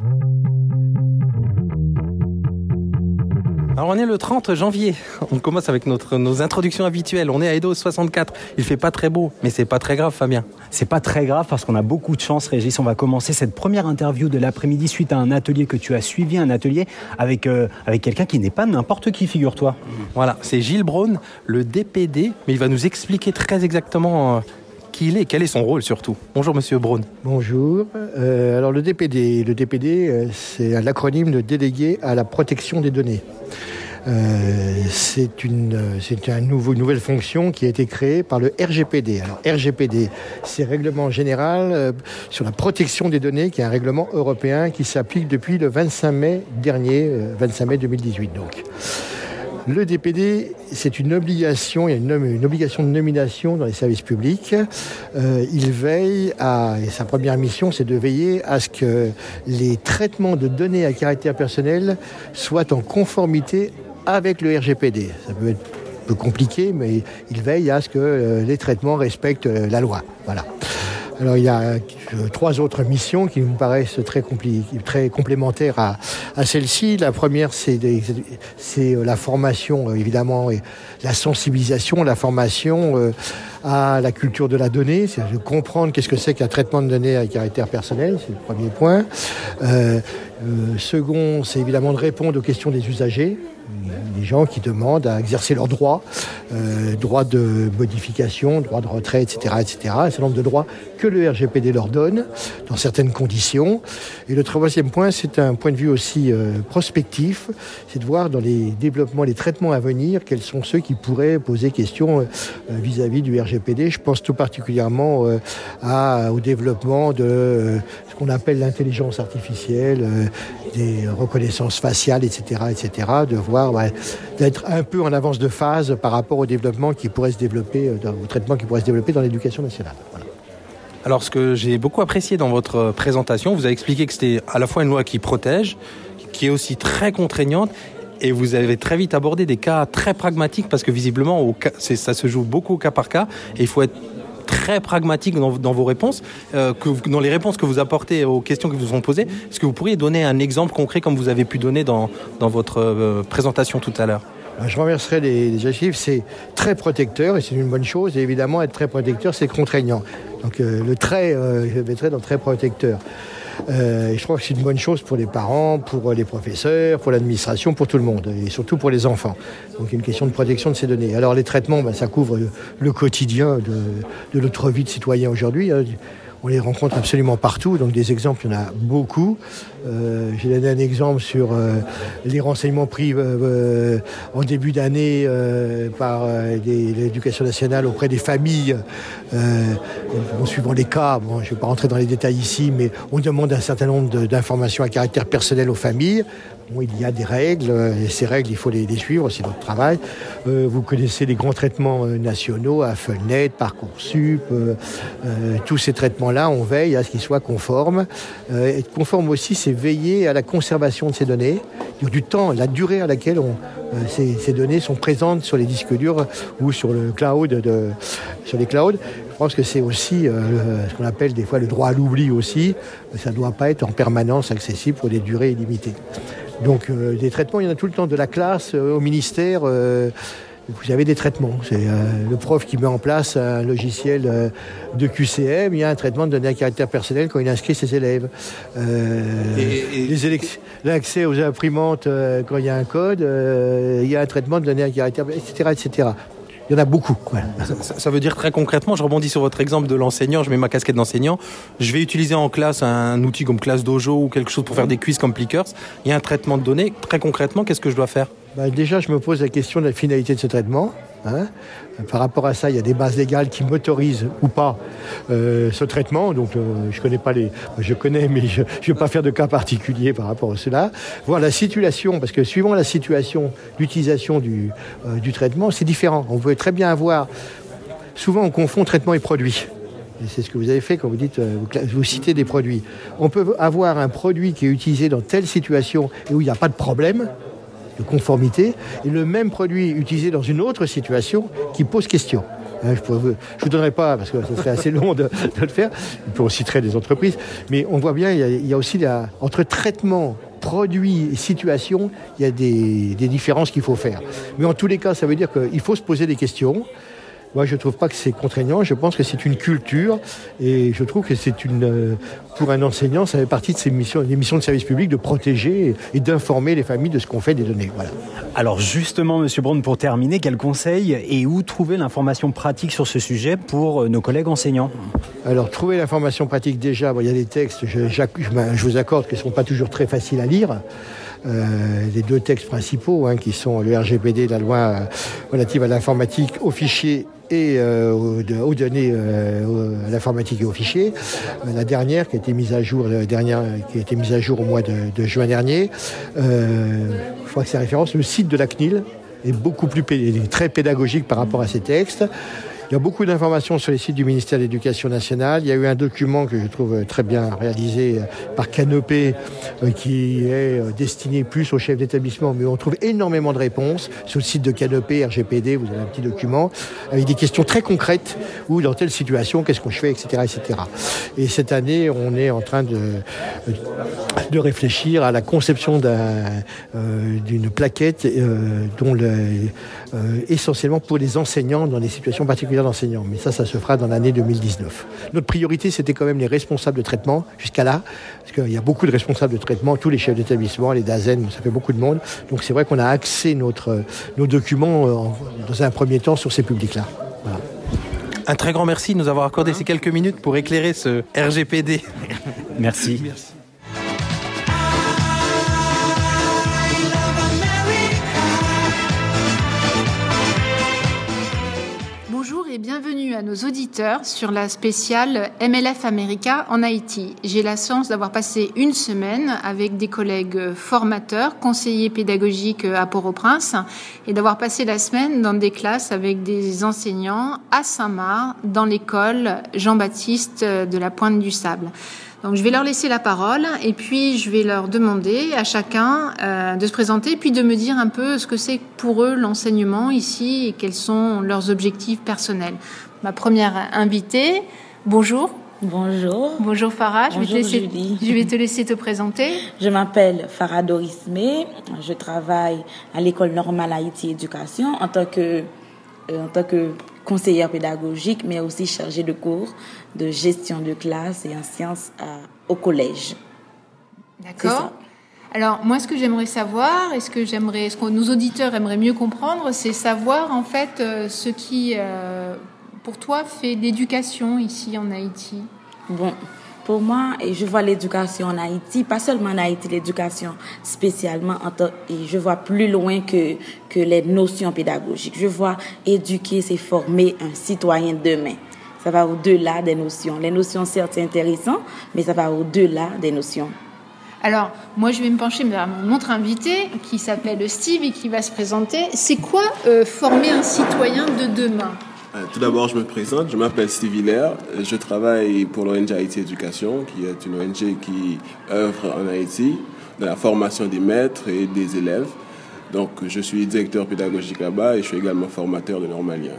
Alors on est le 30 janvier. On commence avec notre, nos introductions habituelles. On est à Edo 64. Il fait pas très beau, mais c'est pas très grave, Fabien. C'est pas très grave parce qu'on a beaucoup de chance, Régis. On va commencer cette première interview de l'après-midi suite à un atelier que tu as suivi, un atelier avec, euh, avec quelqu'un qui n'est pas n'importe qui, figure-toi. Voilà, c'est Gilles Braun, le DPD, mais il va nous expliquer très exactement euh, qui il est, quel est son rôle surtout? Bonjour Monsieur Braun. Bonjour. Euh, alors le DPD, le DPD, euh, c'est l'acronyme de délégué à la protection des données. Euh, c'est une, c'est une nouvelle fonction qui a été créée par le RGPD. Alors RGPD, c'est règlement général sur la protection des données, qui est un règlement européen qui s'applique depuis le 25 mai dernier, euh, 25 mai 2018 donc. Le DPD, c'est une obligation, il y a une, obligation de nomination dans les services publics. Euh, il veille à, et sa première mission, c'est de veiller à ce que les traitements de données à caractère personnel soient en conformité avec le RGPD. Ça peut être un peu compliqué, mais il veille à ce que euh, les traitements respectent euh, la loi. Voilà. Alors il y a euh, trois autres missions qui me paraissent très, très complémentaires à, celle-ci. La première, c'est euh, la formation, euh, évidemment, et la sensibilisation, la formation à la culture de la donnée, c'est de comprendre qu'est-ce que c'est qu'un traitement de données à caractère personnel, c'est le premier point. Second, c'est évidemment de répondre aux questions des usagers, les gens qui demandent à exercer leurs droits, euh, droits de modification, droits de retrait, etc., etc. Un certain nombre de droits que le RGPD leur donne dans certaines conditions. Et le troisième point, c'est un point de vue aussi euh, prospectif, c'est de voir dans les développements, les traitements à venir, quels sont ceux qui pourraient poser question euh, vis-à-vis du RGPD. Je pense tout particulièrement euh, à, au développement de euh, qu'on appelle l'intelligence artificielle, euh, des reconnaissances faciales, etc., etc., de voir, d'être un peu en avance de phase par rapport au développement qui pourrait se développer, euh, au traitement qui pourrait se développer dans l'éducation nationale. Alors, ce que j'ai beaucoup apprécié dans votre présentation, vous avez expliqué que c'était à la fois une loi qui protège, qui est aussi très contraignante, et vous avez très vite abordé des cas très pragmatiques, parce que visiblement, ça se joue beaucoup au cas par cas, et il faut être très pragmatique dans, vos réponses, euh, dans les réponses que vous apportez aux questions qui vous sont posées. Est-ce que vous pourriez donner un exemple concret comme vous avez pu donner dans, dans votre euh, présentation tout à l'heure? Alors, Je remercierai les, les archives, c'est très protecteur et c'est une bonne chose. Et évidemment, être très protecteur, c'est contraignant. Donc euh, le trait, je mettrai dans très protecteur. Euh, et je crois que c'est une bonne chose pour les parents, pour les professeurs, pour l'administration, pour tout le monde, et surtout pour les enfants. Donc une question de protection de ces données. Alors les traitements, ben, ça couvre le, le quotidien de, de notre vie de citoyen aujourd'hui. hein. On les rencontre absolument partout, donc des exemples, il y en a beaucoup. Euh, J'ai donné un exemple sur euh, les renseignements pris euh, en début d'année par l'éducation nationale auprès des familles, bon, suivant les cas. Bon, je ne vais pas rentrer dans les détails ici, mais on demande un certain nombre d'informations à caractère personnel aux familles. Bon, il y a des règles, et ces règles, il faut les, suivre, c'est notre travail. Vous connaissez les grands traitements nationaux, AFNet, Parcoursup, tous ces traitements-là, on veille à ce qu'ils soient conformes. Être conforme aussi, c'est veiller à la conservation de ces données, du- temps, la durée à laquelle euh, ces, données sont présentes sur les disques durs ou sur le cloud, sur les clouds. Je pense que c'est aussi euh, ce qu'on appelle des fois le droit à l'oubli aussi. Ça ne doit pas être en permanence accessible pour des durées illimitées. Donc euh, des traitements, il y en a tout le temps, de la classe au ministère. Vous avez des traitements. C'est euh, le prof qui met en place un logiciel euh, de QCM. Il y a un traitement de données à caractère personnel quand il inscrit ses élèves. Euh, élec- L'accès aux imprimantes quand il y a un code. il y a un traitement de données à caractère, etc., etc. Il y en a beaucoup. voilà. Ça, ça veut dire très concrètement, je rebondis sur votre exemple de l'enseignant, je mets ma casquette d'enseignant, je vais utiliser en classe un outil comme Classe Dojo ou quelque chose pour faire des quiz comme Plickers. Il y a un traitement de données. Très concrètement, qu'est-ce que je dois faire? Bah, déjà, je me pose la question de la finalité de ce traitement. hein. Par rapport à ça, il y a des bases légales qui m'autorisent ou pas euh, ce traitement. Donc, euh, je connais pas les, je connais, mais je ne vais pas faire de cas particulier par rapport à cela. Voir la situation, parce que suivant la situation d'utilisation du, euh, du traitement, c'est différent. On peut très bien avoir. Souvent, on confond traitement et produit. Et c'est ce que vous avez fait quand vous dites, euh, vous, citez des produits. On peut avoir un produit qui est utilisé dans telle situation et où il n'y a pas de problème de conformité, et le même produit utilisé dans une autre situation qui pose question. Hein, Je ne vous donnerai pas, parce que ce serait assez long de, le faire, on citerait des entreprises, mais on voit bien, il y a, aussi la- entre traitement produit et situation, il y a des différences qu'il faut faire. Mais en tous les cas, ça veut dire qu'il faut se poser des questions. Moi, je ne trouve pas que c'est contraignant. Je pense que c'est une culture et je trouve que c'est une, euh, pour un enseignant, ça fait partie de ses missions, des missions de service public de protéger et d'informer les familles de ce qu'on fait des données. Voilà. Alors justement, Monsieur Brown, pour terminer, quel conseil et où trouver l'information pratique sur ce sujet pour euh, nos collègues enseignants? Alors, trouver l'information pratique déjà, bon, il y a des textes, je, je, je vous accorde, qui ne sont pas toujours très faciles à lire. Euh, les deux textes principaux, hein, qui sont le RGPD, la loi relative à l'informatique, aux fichiers et euh, aux, données, euh, à l'informatique et aux fichiers. la dernière qui a été mise à jour, dernière qui a été mise à jour au mois de, juin dernier. je crois que c'est référence. Le site de la CNIL est beaucoup plus très pédagogique par rapport à ces textes. Il y a beaucoup d'informations sur les sites du ministère de l'Éducation nationale. Il y a eu un document que je trouve très bien réalisé par Canopé qui est destiné plus aux chefs d'établissement, mais on trouve énormément de réponses sur le site de Canopé, RGPD, vous avez un petit document avec des questions très concrètes ou dans telle situation, qu'est-ce qu'on fait, etc., etc. Et cette année, on est en train de, de réfléchir à la conception d'une euh, plaquette euh, dont le, euh, essentiellement pour les enseignants dans des situations particulières d'enseignants. Mais ça, ça se fera dans l'année 2019. Notre priorité, c'était quand même les responsables de traitement, jusqu'à là, parce qu'il y a beaucoup de responsables de traitement, tous les chefs d'établissement, les DAZEN, ça fait beaucoup de monde. Donc c'est vrai qu'on a axé notre, nos documents euh, dans un premier temps sur ces publics-là. Voilà. Un très grand merci de nous avoir accordé ces quelques minutes pour éclairer ce RGPD. Merci. merci. Bienvenue à nos auditeurs sur la spéciale MLF America en Haïti. J'ai la chance d'avoir passé une semaine avec des collègues formateurs, conseillers pédagogiques à Port-au-Prince et d'avoir passé la semaine dans des classes avec des enseignants à Saint-Marc dans l'école Jean-Baptiste de la Pointe du Sable. Donc je vais leur laisser la parole et puis je vais leur demander à chacun euh, de se présenter puis de me dire un peu ce que c'est pour eux l'enseignement ici et quels sont leurs objectifs personnels. Ma première invitée, bonjour. Bonjour. Bonjour Farah, Bonjour, je, vais te laisser, Julie. je vais te laisser te présenter. Je m'appelle Farah Dorismé, je travaille à l'école normale Haïti Éducation en tant que, euh, en tant que conseillère pédagogique, mais aussi chargée de cours de gestion de classe et en sciences à, au collège. D'accord. Alors moi, ce que j'aimerais savoir, et ce que j'aimerais, ce que nos auditeurs aimeraient mieux comprendre, c'est savoir en fait euh, ce qui, euh, pour toi, fait l'éducation ici en Haïti? Bon, pour moi, je vois l'éducation en Haïti, pas seulement en Haïti, l'éducation spécialement, en tant, et je vois plus loin que, que les notions pédagogiques. Je vois éduquer, c'est former un citoyen de demain. Ça va au-delà des notions. Les notions, certes, c'est intéressant, mais ça va au-delà des notions. Alors, moi, je vais me pencher vers mon autre invité qui s'appelle Steve et qui va se présenter. C'est quoi euh, former un citoyen de demain? Tout d'abord, je me présente. Je m'appelle Steve Hilaire. Je travaille pour l'ONG Haïti Éducation, qui est une ONG qui œuvre en Haïti dans la formation des maîtres et des élèves. Donc, je suis directeur pédagogique là-bas et je suis également formateur de normaliens.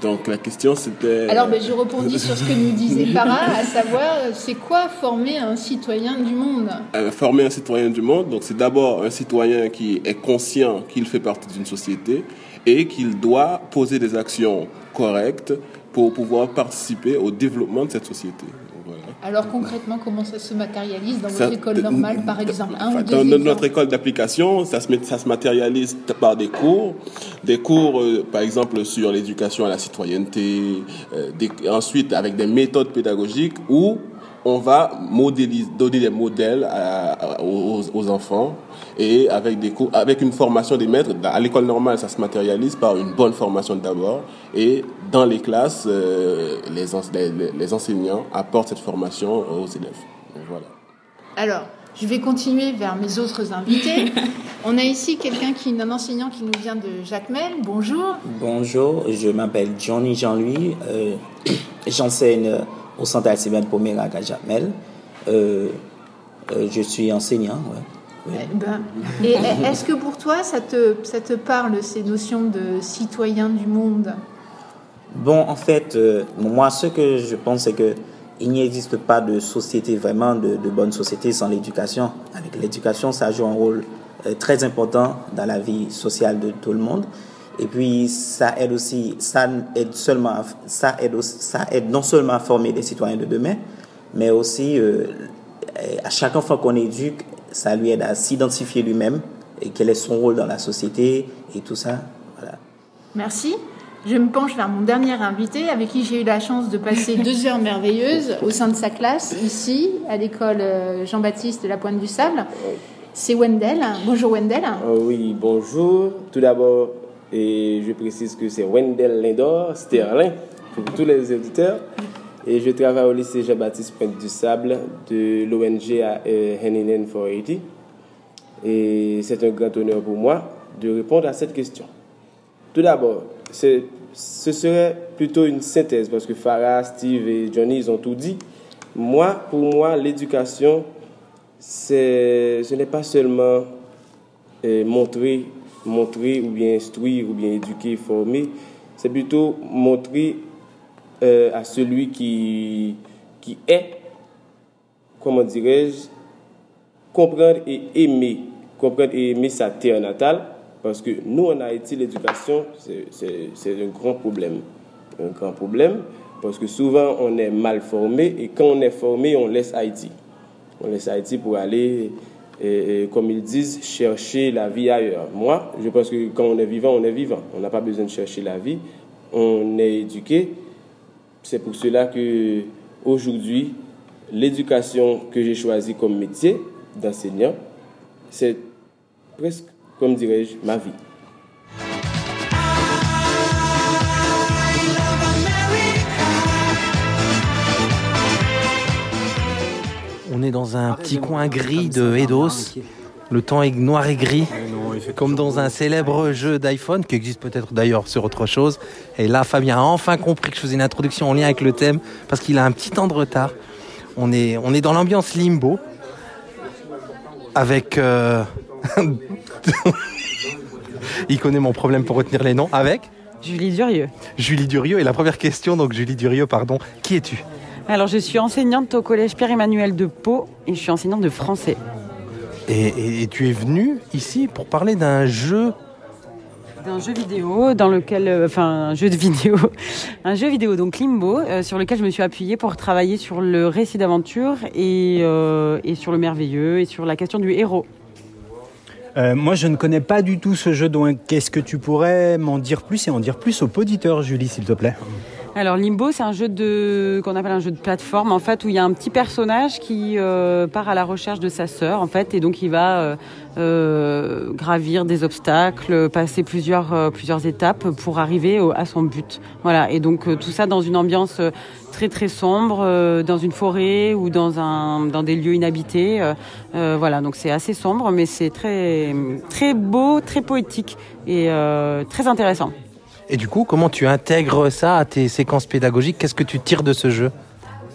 Donc, la question c'était. Alors, ben, je rebondis sur ce que nous disait Farah, à savoir, c'est quoi former un citoyen du monde? Euh, Former un citoyen du monde, donc c'est d'abord un citoyen qui est conscient qu'il fait partie d'une société et qu'il doit poser des actions correctes pour pouvoir participer au développement de cette société. Voilà. Alors concrètement, comment ça se matérialise dans votre Ça- école normale, par exemple? Un ou deux dans exemples? notre école d'application, ça se, met- ça se matérialise par des cours, des cours, euh, par exemple, sur l'éducation à la citoyenneté, euh, des- ensuite avec des méthodes pédagogiques où on va modéliser, donner des modèles à- à- aux, aux enfants et avec des cours, avec une formation des maîtres. À l'école normale, ça se matérialise par une bonne formation d'abord et dans les classes, euh, les, ens- les- les- les enseignants apportent cette formation aux élèves. Donc, Voilà. Alors, je vais continuer vers mes autres invités. On a ici quelqu'un qui, un enseignant qui nous vient de Jacmel. Bonjour. Bonjour, je m'appelle Johnny Jean-Louis. Euh, J'enseigne euh, au Centre Alcimène Pomérac à Jamel. Euh, euh, je suis enseignant. ouais. Eh ben, et est-ce que pour toi, ça te, ça te parle, ces notions de citoyen du monde? Bon, en fait, euh, moi, ce que je pense, c'est que il n'y existe pas de société vraiment, de, de bonne société sans l'éducation. Avec l'éducation, ça joue un rôle très important dans la vie sociale de tout le monde. Et puis, ça aide aussi, ça aide seulement, ça aide, ça aide non seulement à former des citoyens de demain, mais aussi euh, à chaque enfant qu'on éduque, ça lui aide à s'identifier lui-même et quel est son rôle dans la société et tout ça. Voilà. Merci. Je me penche vers mon dernier invité avec qui j'ai eu la chance de passer deux heures merveilleuses au sein de sa classe, ici, à l'école euh, Jean-Baptiste de la Pointe du Sable. C'est Wendell. Bonjour Wendell. Euh, oui, bonjour. Tout d'abord, et je précise que c'est Wendell Lindor, Sterling, pour tous les auditeurs. Et je travaille au lycée Jean-Baptiste Pointe du Sable de l'ONG à euh, Heninen for Haiti. Et c'est un grand honneur pour moi de répondre à cette question. Tout d'abord, ce serait plutôt une synthèse parce que Farah, Steve et Johnny, ils ont tout dit. Moi, pour moi, l'éducation, ce n'est pas seulement euh, montrer, montrer ou bien instruire ou bien éduquer, former, c'est plutôt montrer euh, à celui qui, qui est, comment dirais-je, comprendre et aimer, comprendre et aimer sa terre natale, parce que nous, en Haïti, l'éducation, c'est un grand problème. Un grand problème, parce que souvent, on est mal formé, et quand on est formé, on laisse Haïti. On laisse Haïti pour aller, et, comme ils disent, chercher la vie ailleurs. Moi, je pense que quand on est vivant, on est vivant. On n'a pas besoin de chercher la vie. On est éduqué. C'est pour cela que aujourd'hui, l'éducation que j'ai choisie comme métier d'enseignant, c'est presque, comme dirais-je, ma vie. On est dans un petit coin gris de Eidos. Le temps est noir et gris, comme dans un célèbre jeu d'iPhone qui existe peut-être d'ailleurs sur autre chose. Et là, Fabien a enfin compris que je faisais une introduction en lien avec le thème parce qu'il a un petit temps de retard. On est, on est dans l'ambiance limbo avec. euh, Il connaît mon problème pour retenir les noms. Avec Julie Durieux. Julie Durieux. Et la première question, donc Julie Durieux, pardon. Qui es-tu? Alors, je suis enseignante au collège Pierre-Emmanuel de Pau et je suis enseignante de français. et, et- et tu es venu ici pour parler d'un jeu? D'un jeu vidéo dans lequel, euh, enfin, un jeu de vidéo, un jeu vidéo donc Limbo, euh, sur lequel je me suis appuyée pour travailler sur le récit d'aventure et, euh, et sur le merveilleux et sur la question du héros. Euh, moi, je ne connais pas du tout ce jeu, donc qu'est-ce que tu pourrais m'en dire plus et en dire plus aux auditeurs, Julie, s'il te plaît? Alors Limbo, c'est un jeu de qu'on appelle un jeu de plateforme en fait où il y a un petit personnage qui euh, part à la recherche de sa sœur en fait et donc il va euh, euh, gravir des obstacles, passer plusieurs euh, plusieurs étapes pour arriver au- à son but. Voilà et donc euh, tout ça dans une ambiance euh, très très sombre, dans une forêt ou dans un dans des lieux inhabités. voilà donc c'est assez sombre mais c'est très très beau, très poétique et très intéressant. Et du coup, comment tu intègres ça à tes séquences pédagogiques? Qu'est-ce que tu tires de ce jeu?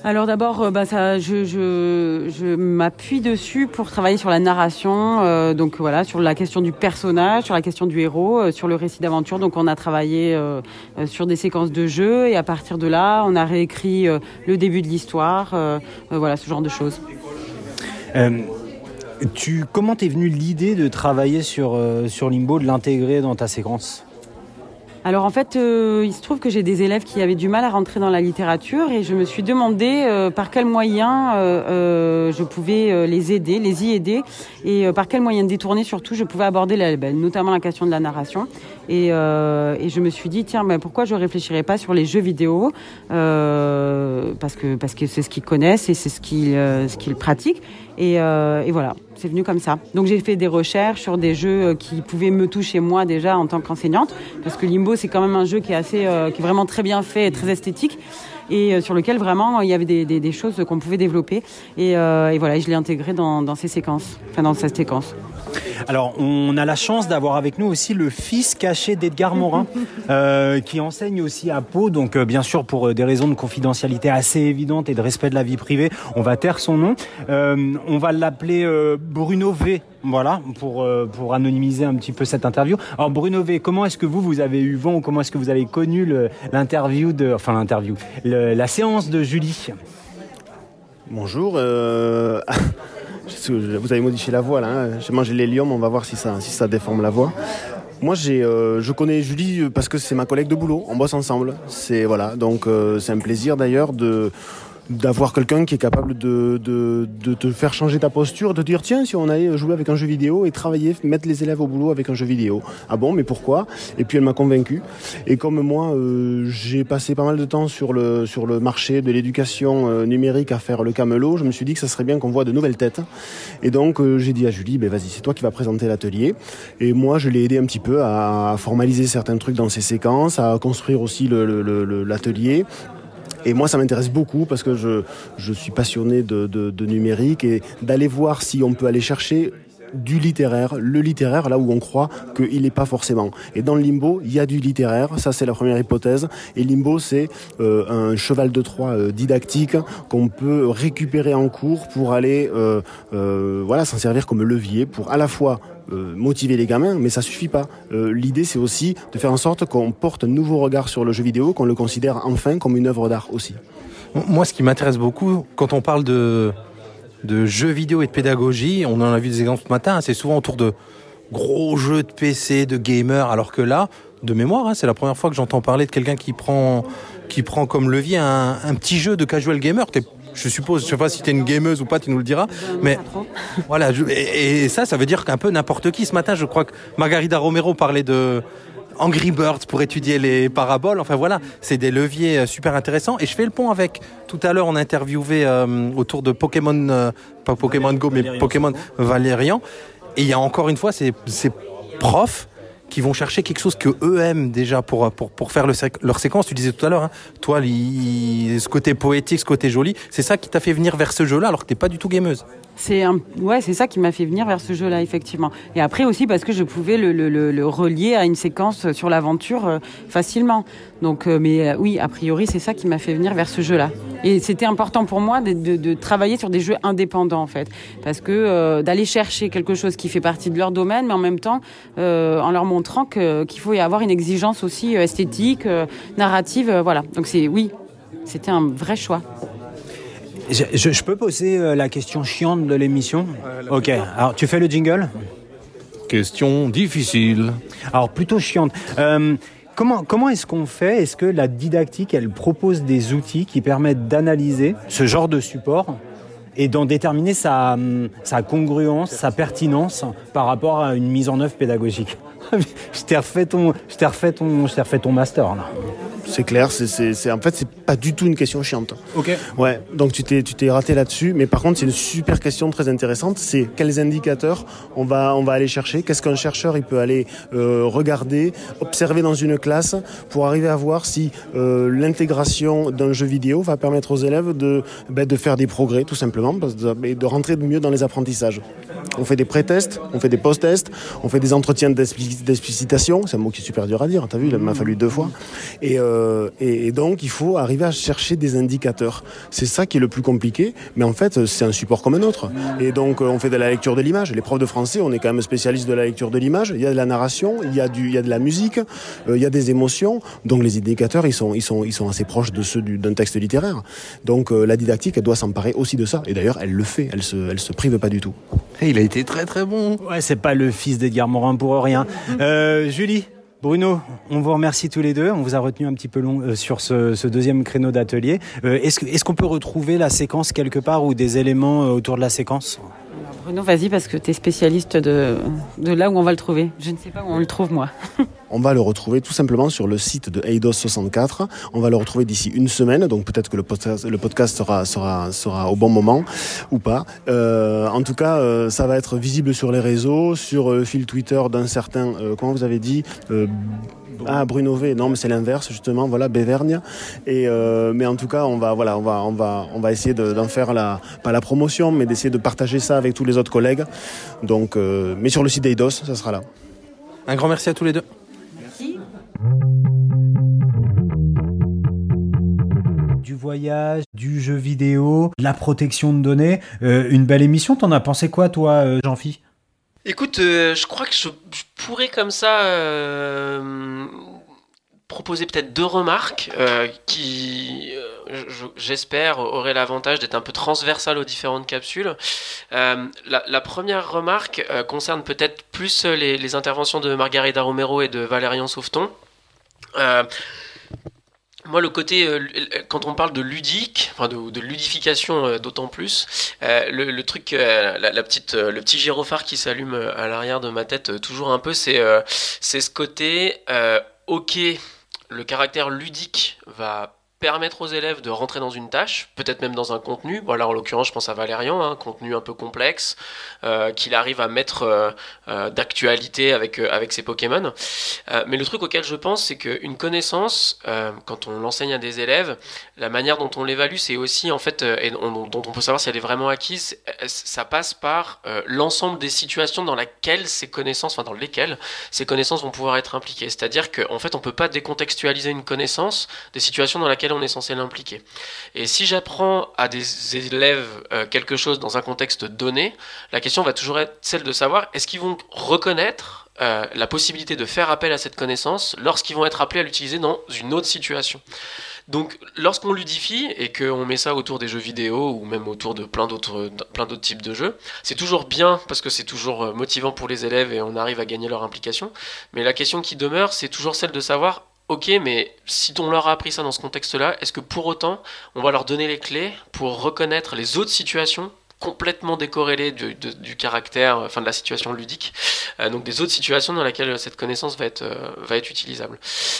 Alors d'abord, euh, bah, ça, je, je, je m'appuie dessus pour travailler sur la narration, euh, donc voilà, sur la question du personnage, sur la question du héros, euh, sur le récit d'aventure. Donc on a travaillé euh, sur des séquences de jeu et à partir de là, on a réécrit euh, le début de l'histoire, euh, euh, voilà, ce genre de choses. Euh, tu, comment t'es venue l'idée de travailler sur, euh, sur Limbo, de l'intégrer dans ta séquence? Alors en fait, euh, il se trouve que j'ai des élèves qui avaient du mal à rentrer dans la littérature et je me suis demandé euh, par quels moyens euh, je pouvais les aider, les y aider et par quels moyens détournés surtout je pouvais aborder la- ben, notamment la question de la narration. Et, je me suis dit tiens, ben, pourquoi je réfléchirais pas sur les jeux vidéo parce que c'est ce qu'ils connaissent et c'est ce qu'ils ce qu'ils pratiquent. Et, euh, et voilà, c'est venu comme ça. Donc j'ai fait des recherches sur des jeux euh, qui pouvaient me toucher moi déjà en tant qu'enseignante, parce que Limbo c'est quand même un jeu qui est assez, euh, qui est vraiment très bien fait et très esthétique, et euh, sur lequel vraiment il y avait des, des, des choses qu'on pouvait développer. Et, euh, et voilà, je l'ai intégré dans, dans ces séquences, enfin dans cette séquence. Alors, on a la chance d'avoir avec nous aussi le fils caché d'Edgar Morin, euh, qui enseigne aussi à Pau. Donc, euh, bien sûr, pour des raisons de confidentialité assez évidentes et de respect de la vie privée, on va taire son nom. Euh, on va l'appeler Bruno V. Voilà, pour, euh, pour anonymiser un petit peu cette interview. Alors, Bruno V, comment est-ce que vous, vous avez eu vent ou comment est-ce que vous avez connu l'interview de, enfin, l'interview, la séance de Julie? Bonjour. euh, Vous avez modifié la voix là. hein. J'ai mangé l'hélium, on va voir si ça, si ça déforme la voix. Moi, euh, je connais Julie parce que c'est ma collègue de boulot. On bosse ensemble. C'est voilà, donc c'est un plaisir d'ailleurs de d'avoir quelqu'un qui est capable de, de, te faire changer ta posture, de dire tiens si on allait jouer avec un jeu vidéo et travailler, mettre les élèves au boulot avec un jeu vidéo. Ah bon mais pourquoi? Et puis elle m'a convaincu. Et comme moi euh, j'ai passé pas mal de temps sur le, sur le marché de l'éducation euh, numérique à faire le camelot, je me suis dit que ça serait bien qu'on voit de nouvelles têtes. Et donc euh, j'ai dit à Julie, ben vas-y c'est toi qui vas présenter l'atelier. Et moi je l'ai aidé un petit peu à formaliser certains trucs dans ses séquences, à construire aussi l'atelier. Et moi, ça m'intéresse beaucoup parce que je, je suis passionné de, de- de numérique et d'aller voir si on peut aller chercher du littéraire, le littéraire là où on croit qu'il n'est pas forcément. Et dans le limbo, il y a du littéraire, ça c'est la première hypothèse. Et limbo, c'est euh, un cheval de Troie euh, didactique qu'on peut récupérer en cours pour aller, euh, voilà, s'en servir comme levier pour à la fois motiver les gamins, mais ça suffit pas. L'idée, c'est aussi de faire en sorte qu'on porte un nouveau regard sur le jeu vidéo, qu'on le considère enfin comme une œuvre d'art aussi. Moi, ce qui m'intéresse beaucoup, quand on parle de, de jeux vidéo et de pédagogie, on en a vu des exemples ce matin, hein, c'est souvent autour de gros jeux de PC, de gamers, alors que là, de mémoire, hein, c'est la première fois que j'entends parler de quelqu'un qui prend, qui prend comme levier un, un petit jeu de casual gamer. Je suppose, je sais pas si tu es une gameuse ou pas, tu nous le diras, mais voilà. je- et, et ça, ça veut dire qu'un peu n'importe qui. Ce matin, je crois que Margarida Romero parlait de Angry Birds pour étudier les paraboles. Enfin voilà, c'est des leviers euh, super intéressants. Et je fais le pont avec. Tout à l'heure, on a interviewé euh, autour de Pokémon, euh, pas Pokémon Go, mais Valérian. Pokémon Valérian. Et il y a encore une fois ces, ces profs qui vont chercher quelque chose que eux aiment déjà pour, pour, pour faire le leur séquence. Tu disais tout à l'heure, hein, toi, ce côté poétique, ce côté joli, c'est ça qui t'a fait venir vers ce jeu-là alors que t'es pas du tout gameuse. C'est un... ouais, c'est ça qui m'a fait venir vers ce jeu-là, effectivement. Et après aussi parce que je pouvais le, le- le- le relier à une séquence sur l'aventure euh, facilement. Donc, euh, mais euh, oui, a priori, c'est ça qui m'a fait venir vers ce jeu-là. Et c'était important pour moi de, de- de travailler sur des jeux indépendants, en fait, parce que euh, d'aller chercher quelque chose qui fait partie de leur domaine, mais en même temps euh, en leur montrant que qu'il faut y avoir une exigence aussi esthétique, euh, narrative, voilà. Donc c'est oui, c'était un vrai choix. Je, je- je peux poser euh, la question chiante de l'émission Ok, alors tu fais le jingle Question difficile. Alors plutôt chiante. Euh, comment comment est-ce qu'on fait? Est-ce que la didactique, elle propose des outils qui permettent d'analyser ce genre de support et d'en déterminer sa, hum, sa congruence, sa pertinence par rapport à une mise en œuvre pédagogique? Je t'ai refait ton, je t'ai refait ton, je t'ai refait ton master là. C'est clair, c'est, en fait, c'est pas du tout une question chiante. Ok. Ouais, donc tu t'es, tu t'es raté là-dessus, mais par contre, c'est une super question très intéressante. C'est quels indicateurs on va, on va aller chercher Qu'est-ce qu'un chercheur il peut aller euh, regarder, observer dans une classe pour arriver à voir si euh, l'intégration d'un jeu vidéo va permettre aux élèves de, ben, de faire des progrès, tout simplement, et de rentrer mieux dans les apprentissages. On fait des pré-tests, on fait des post-tests, on fait des entretiens d'expli- d'explicitation. C'est un mot qui est super dur à dire, t'as vu, il m'a fallu deux fois. Et, euh, et, et donc, il faut arriver à chercher des indicateurs. C'est ça qui est le plus compliqué, mais en fait, c'est un support comme un autre. Et donc, euh, on fait de la lecture de l'image. Les profs de français, on est quand même spécialiste de la lecture de l'image. Il y a de la narration, il y a, du, il y a de la musique, euh, il y a des émotions. Donc, les indicateurs, ils sont, ils sont, ils sont assez proches de ceux du- d'un texte littéraire. Donc, euh, la didactique, elle doit s'emparer aussi de ça. Et d'ailleurs, elle le fait. Elle se, elle se prive pas du tout. Et il a été très très bon. Ouais, c'est pas le fils d'Edgar Morin pour rien. Euh, Julie, Bruno, on vous remercie tous les deux. On vous a retenu un petit peu long euh, sur ce, deuxième créneau d'atelier. Euh, est-ce, est-ce qu'on peut retrouver la séquence quelque part ou des éléments euh, autour de la séquence? Bruno, vas-y parce que tu es spécialiste de, là où on va le trouver. Je ne sais pas où on le trouve moi. On va le retrouver tout simplement sur le site de Eidos64. On va le retrouver d'ici une semaine, donc peut-être que le podcast, sera, sera, sera au bon moment ou pas. Euh, en tout cas, euh, ça va être visible sur les réseaux, sur le fil Twitter d'un certain, euh, comment vous avez dit euh, ah Bruno V, non mais c'est l'inverse justement, voilà Bévergne. Et euh, mais en tout cas on va voilà on va on va on va essayer de- d'en faire la pas la promotion mais d'essayer de partager ça avec tous les autres collègues. Donc euh, mais sur le site d'Eidos ça sera là. Un grand merci à tous les deux. Du voyage, du jeu vidéo, de la protection de données. Euh, une belle émission. T'en as pensé quoi, toi, euh, Jean-Phi? Écoute, euh, je crois que je, pourrais comme ça euh, proposer peut-être deux remarques euh, qui, je- j'espère, auraient l'avantage d'être un peu transversales aux différentes capsules. La, première remarque concerne peut-être plus les, les interventions de Margarida Romero et de Valérian Sauveton. Euh, moi, le côté, euh, lu- quand on parle de ludique, de, ludification euh, d'autant plus, euh, le, truc, euh, euh, le petit gyrophare qui s'allume euh, à l'arrière de ma tête euh, toujours un peu, c'est euh, ce côté, euh, ok, le caractère ludique va permettre aux élèves de rentrer dans une tâche, peut-être même dans un contenu. Voilà, en l'occurrence, je pense à Valérian, un contenu un peu complexe, euh, qu'il arrive à mettre euh, euh, d'actualité avec, avec ses Pokémon. Mais le truc auquel je pense, c'est qu'une connaissance, quand on l'enseigne à des élèves, la manière dont on l'évalue, c'est aussi, en fait, et on- dont on peut savoir si elle est vraiment acquise, ça passe par l'ensemble des situations dans lesquelles ces connaissances, enfin dans lesquelles ces connaissances vont pouvoir être impliquées. C'est-à-dire qu'en fait, on peut pas décontextualiser une connaissance des situations dans on est censé l'impliquer. Et si j'apprends à des élèves euh, quelque chose dans un contexte donné, la question va toujours être celle de savoir est-ce qu'ils vont reconnaître euh, la possibilité de faire appel à cette connaissance lorsqu'ils vont être appelés à l'utiliser dans une autre situation? Donc, lorsqu'on ludifie et qu'on met ça autour des jeux vidéo ou même autour de plein d'autres, plein d'autres types de jeux, c'est toujours bien parce que c'est toujours euh, motivant pour les élèves et on arrive à gagner leur implication. Mais la question qui demeure, c'est toujours celle de savoir Ok, mais si on leur a appris ça dans ce contexte-là, est-ce que pour autant, on va leur donner les clés pour reconnaître les autres situations complètement décorrélées du, caractère, enfin de la situation ludique, euh, donc des autres situations dans lesquelles cette connaissance va être, euh, va être utilisable?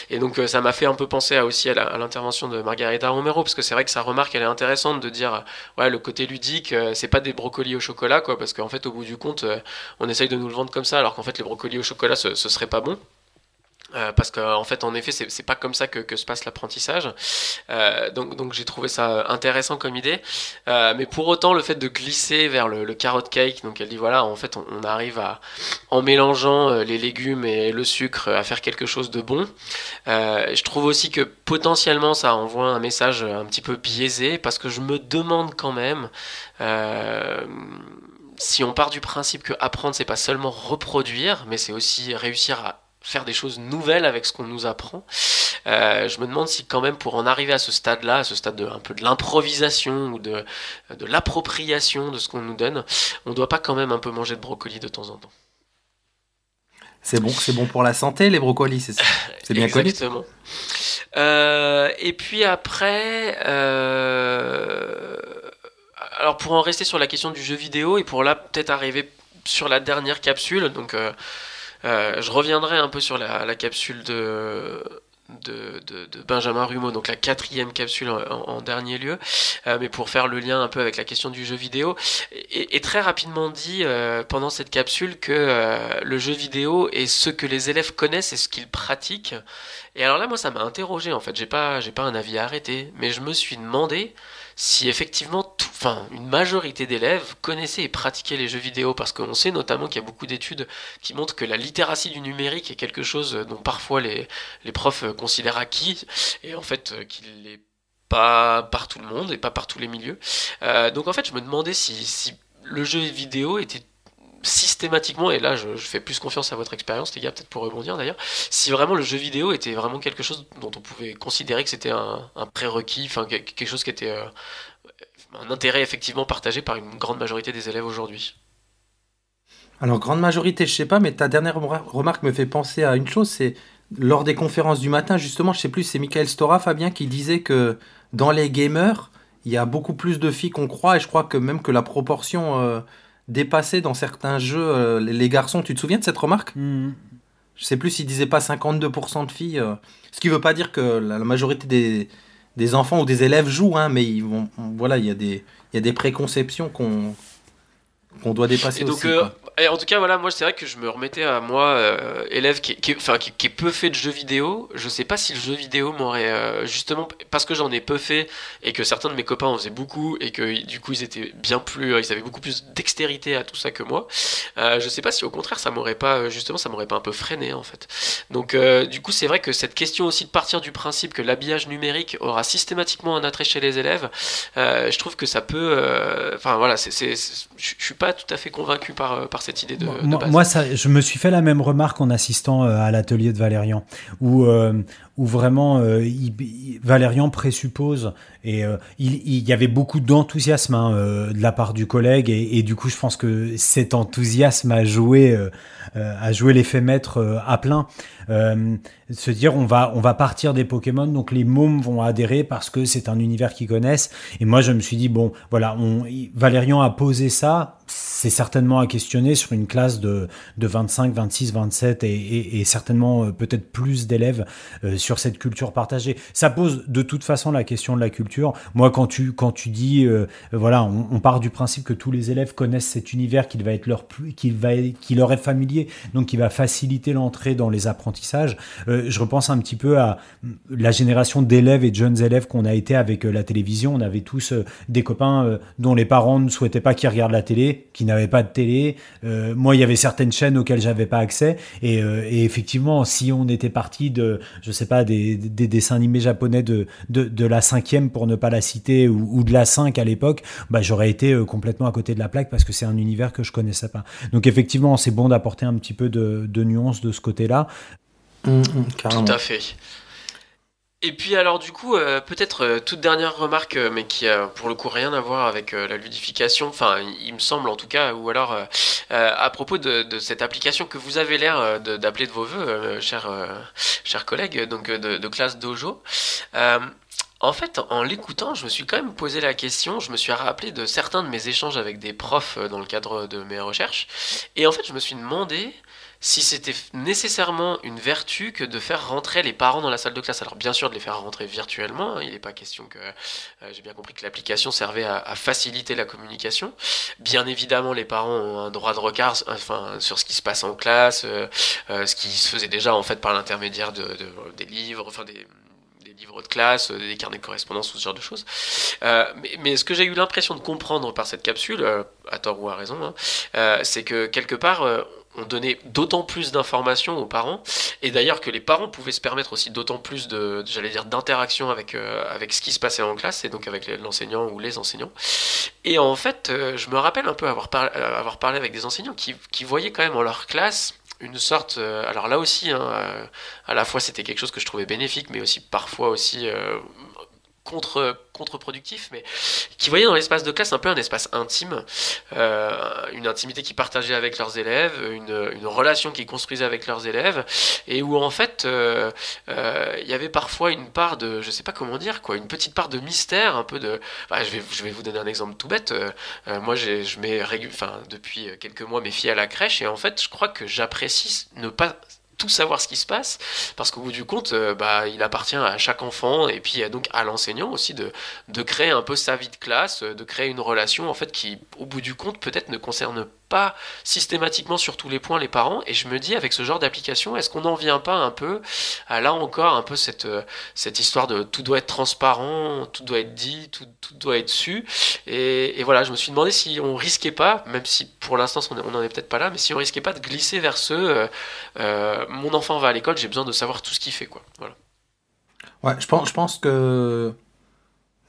Et donc euh, ça m'a fait un peu penser à, aussi à l'intervention de Margarita Romero, parce que c'est vrai que sa remarque, elle est intéressante de dire, euh, ouais, le côté ludique, euh, c'est pas des brocolis au chocolat, quoi, parce qu'en fait, au bout du compte, euh, on essaye de nous le vendre comme ça, alors qu'en fait, les brocolis au chocolat, ce, ce serait pas bon. Euh, parce qu'en fait, en effet, c'est pas comme ça que, se passe l'apprentissage. Euh, donc, j'ai trouvé ça intéressant comme idée. Euh, mais pour autant, le fait de glisser vers le, le carrot cake, donc elle dit voilà, en fait, on, on arrive à, en mélangeant euh, les légumes et le sucre, à faire quelque chose de bon. Euh, je trouve aussi que potentiellement, ça envoie un message un petit peu biaisé, parce que je me demande quand même. euh, si on part du principe que apprendre, c'est pas seulement reproduire, mais c'est aussi réussir à faire des choses nouvelles avec ce qu'on nous apprend. Euh, je me demande si quand même pour en arriver à ce stade-là, à ce stade de un peu de l'improvisation ou de, de l'appropriation de ce qu'on nous donne, on doit pas quand même un peu manger de brocoli de temps en temps. C'est bon, c'est bon pour la santé, les brocolis, c'est ça C'est bien connu. Exactement. Euh, et puis après, euh, alors pour en rester sur la question du jeu vidéo et pour là peut-être arriver sur la dernière capsule, donc euh, je reviendrai un peu sur la, capsule de, Benjamin Rumeau, donc la quatrième capsule en, dernier lieu, euh, mais pour faire le lien un peu avec la question du jeu vidéo, et, très rapidement dit euh, pendant cette capsule que le jeu vidéo est ce que les élèves connaissent et ce qu'ils pratiquent. Et alors là, moi, ça m'a interrogé en fait. J'ai pas, pas un avis arrêté, mais je me suis demandé si effectivement, tout- enfin, une majorité d'élèves connaissaient et pratiquaient les jeux vidéo, parce qu'on sait notamment qu'il y a beaucoup d'études qui montrent que la littératie du numérique est quelque chose dont parfois les, les profs considèrent acquis, et en fait euh, qu'il l'est pas par tout le monde et pas par tous les milieux. Euh, donc en fait, je me demandais si, si le jeu vidéo était systématiquement, et là je, fais plus confiance à votre expérience, les gars, peut-être pour rebondir d'ailleurs, si vraiment le jeu vidéo était vraiment quelque chose dont on pouvait considérer que c'était un, prérequis, enfin que- quelque chose qui était euh, un intérêt effectivement partagé par une grande majorité des élèves aujourd'hui. Alors, grande majorité, je sais pas, mais ta dernière remar- remarque me fait penser à une chose, c'est lors des conférences du matin, justement, je sais plus, c'est Michael Stora, Fabien, qui disait que dans les gamers, il y a beaucoup plus de filles qu'on croit, et je crois que même que la proportion euh, dépassait dans certains jeux euh, les, garçons. Tu te souviens de cette remarque? Hmm. Je sais plus s'il disait pas 52% de filles, euh, ce qui veut pas dire que la, majorité des, des enfants ou des élèves jouent, hein, mais ils vont, voilà, il y a des, il y a des préconceptions qu'on qu'on doit dépasser Et donc, aussi. euh, et en tout cas, voilà, moi c'est vrai que je me remettais à moi, euh, élève qui, qui, enfin, qui, qui est peu fait de jeux vidéo. Je sais pas si le jeu vidéo m'aurait euh, justement parce que j'en ai peu fait et que certains de mes copains en faisaient beaucoup et que du coup ils étaient bien plus, ils avaient beaucoup plus dextérité à tout ça que moi. Je sais pas si au contraire ça m'aurait pas, justement, ça m'aurait pas un peu freiné en fait. Donc, du coup, c'est vrai que cette question aussi de partir du principe que l'habillage numérique aura systématiquement un attrait chez les élèves, je trouve que ça peut, enfin voilà, c'est, je suis pas pas tout à fait convaincu par, euh, par cette idée de, de Moi, base. moi, ça, je me suis fait la même remarque en assistant euh, à l'atelier de Valérian, où, euh, où vraiment euh, il- Valérian présuppose et euh, il, y avait beaucoup d'enthousiasme hein, euh, de la part du collègue et, du coup je pense que cet enthousiasme a joué a joué l'effet maître à plein. Se dire on va on va partir des Pokémon donc les mômes vont adhérer parce que c'est un univers qu'ils connaissent et moi je me suis dit bon voilà on Valérian a posé ça c'est certainement à questionner sur une classe de, de 25, 26, 27 et, certainement peut-être plus d'élèves sur cette culture partagée. Ça pose de toute façon la question de la culture. Moi, quand tu, quand tu dis, euh, voilà, on, on part du principe que tous les élèves connaissent cet univers qui va être leur, qui va, qui leur est familier, donc qui va faciliter l'entrée dans les apprentissages. Euh, je repense un petit peu à la génération d'élèves et de jeunes élèves qu'on a été avec euh, la télévision. On avait tous euh, des copains euh, dont les parents ne souhaitaient pas qu'ils regardent la télé, qui n'avaient pas de télé. Euh, moi, il y avait certaines chaînes auxquelles j'avais pas accès. Et, euh, et effectivement, si on était parti de, je sais pas, des, des dessins animés japonais de, de, de la cinquième, pour ne pas la citer, ou, ou de la 5 à l'époque, bah, j'aurais été euh, complètement à côté de la plaque parce que c'est un univers que je connaissais pas. Donc effectivement, c'est bon d'apporter un petit peu de, de nuance de ce côté-là. Tout à fait. Et puis alors du coup, euh, peut-être euh, toute dernière remarque, euh, mais qui a pour le coup rien à voir avec euh, la ludification, enfin il, me semble en tout cas, ou alors à propos de, de cette application que vous avez l'air d'appeler de, vos voeux, chers, chers collègues, donc de, de classe dojo. En fait, en l'écoutant, je me suis quand même posé la question, je me suis rappelé de certains de mes échanges avec des profs dans le cadre de mes recherches, et en fait je me suis demandé si c'était nécessairement une vertu que de faire rentrer les parents dans la salle de classe. Alors bien sûr de les faire rentrer virtuellement, hein, il n'est pas question que... euh, J'ai bien compris que l'application servait à, faciliter la communication. Bien évidemment les parents ont un droit de regard enfin, sur ce qui se passe en classe, euh, euh, ce qui se faisait déjà en fait par l'intermédiaire de, de- des livres, enfin des livres de classe, euh, des carnets de correspondance, tout ce genre de choses. Euh, mais, ce que j'ai eu l'impression de comprendre par cette capsule, euh, à tort ou à raison, hein, c'est que quelque part, on donnait d'autant plus d'informations aux parents, et d'ailleurs que les parents pouvaient se permettre aussi d'autant plus de, j'allais dire, d'interaction avec, avec ce qui se passait en classe, et donc avec l'enseignant ou les enseignants. Et en fait, je me rappelle un peu avoir parlé avec des enseignants qui, qui voyaient quand même en leur classe une sorte, euh, alors là aussi, hein, euh, à la fois c'était quelque chose que je trouvais bénéfique, mais aussi parfois aussi euh, contre contre-productif, mais qui voyaient dans l'espace de classe un peu un espace intime, euh, une intimité qui partageaient avec leurs élèves, une, relation qu'ils construisaient avec leurs élèves, et où en fait euh, euh, il y avait parfois une part de, je sais pas comment dire, quoi, une petite part de mystère, un peu de, bah, je vais je vais vous donner un exemple tout bête. moi je mets régu- enfin depuis quelques mois mes filles à la crèche et en fait je crois que j'apprécie ne pas tout savoir ce qui se passe parce qu'au bout du compte euh, bah, il appartient à chaque enfant et puis euh, donc à l'enseignant aussi de, de créer un peu sa vie de classe euh, de créer une relation en fait qui au bout du compte peut-être ne concerne pas systématiquement sur tous les points les parents. Et je me dis avec ce genre d'application est-ce qu'on n'en vient pas un peu à là encore un peu cette, euh, cette histoire de tout doit être transparent tout doit être dit tout, tout doit être su. Et, voilà je me suis demandé si on risquait pas même si pour l'instant on n'en est peut-être pas là mais si on risquait pas de glisser vers ce euh, euh, mon enfant va à l'école j'ai besoin de savoir tout ce qu'il fait quoi. Voilà. Ouais, je pense, je pense que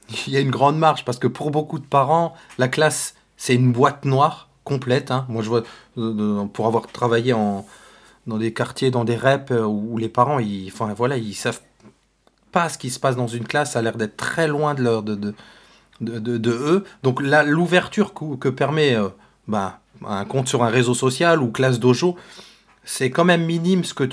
il y a une grande marge parce que pour beaucoup de parents, la classe c'est une boîte noire complète. hein. Moi, je vois euh, pour avoir travaillé en dans des quartiers, dans des reps euh, où les parents, ils, enfin voilà, ils savent pas ce qui se passe dans une classe. Ça a l'air d'être très loin de leur de, eux. Donc l'ouverture que, permet euh, bah, un compte sur un réseau social ou classe dojo, c'est quand même minime ce que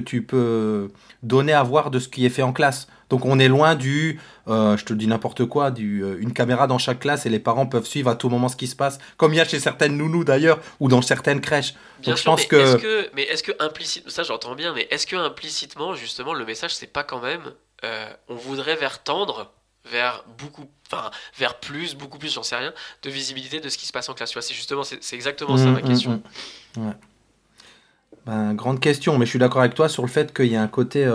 tu peux donner à voir de ce qui est fait en classe. Donc on est loin du, euh, je te dis n'importe quoi, du, euh, une caméra dans chaque classe et les parents peuvent suivre à tout moment ce qui se passe, comme il y a chez certaines nounous d'ailleurs, ou dans certaines crèches. Bien Donc je pense mais que... est-ce que, mais est-ce que implicite, ça j'entends bien, mais est-ce que implicitement, justement, le message, c'est pas quand même, euh, on voudrait vers tendre vers beaucoup, enfin, vers plus, beaucoup plus, j'en sais rien, de visibilité de ce qui se passe en classe. Tu vois, c'est justement, c'est exactement ça Mm, ma mm, question. mm. Ouais. Ben, grande question, mais je suis d'accord avec toi sur le fait qu'il y a un côté...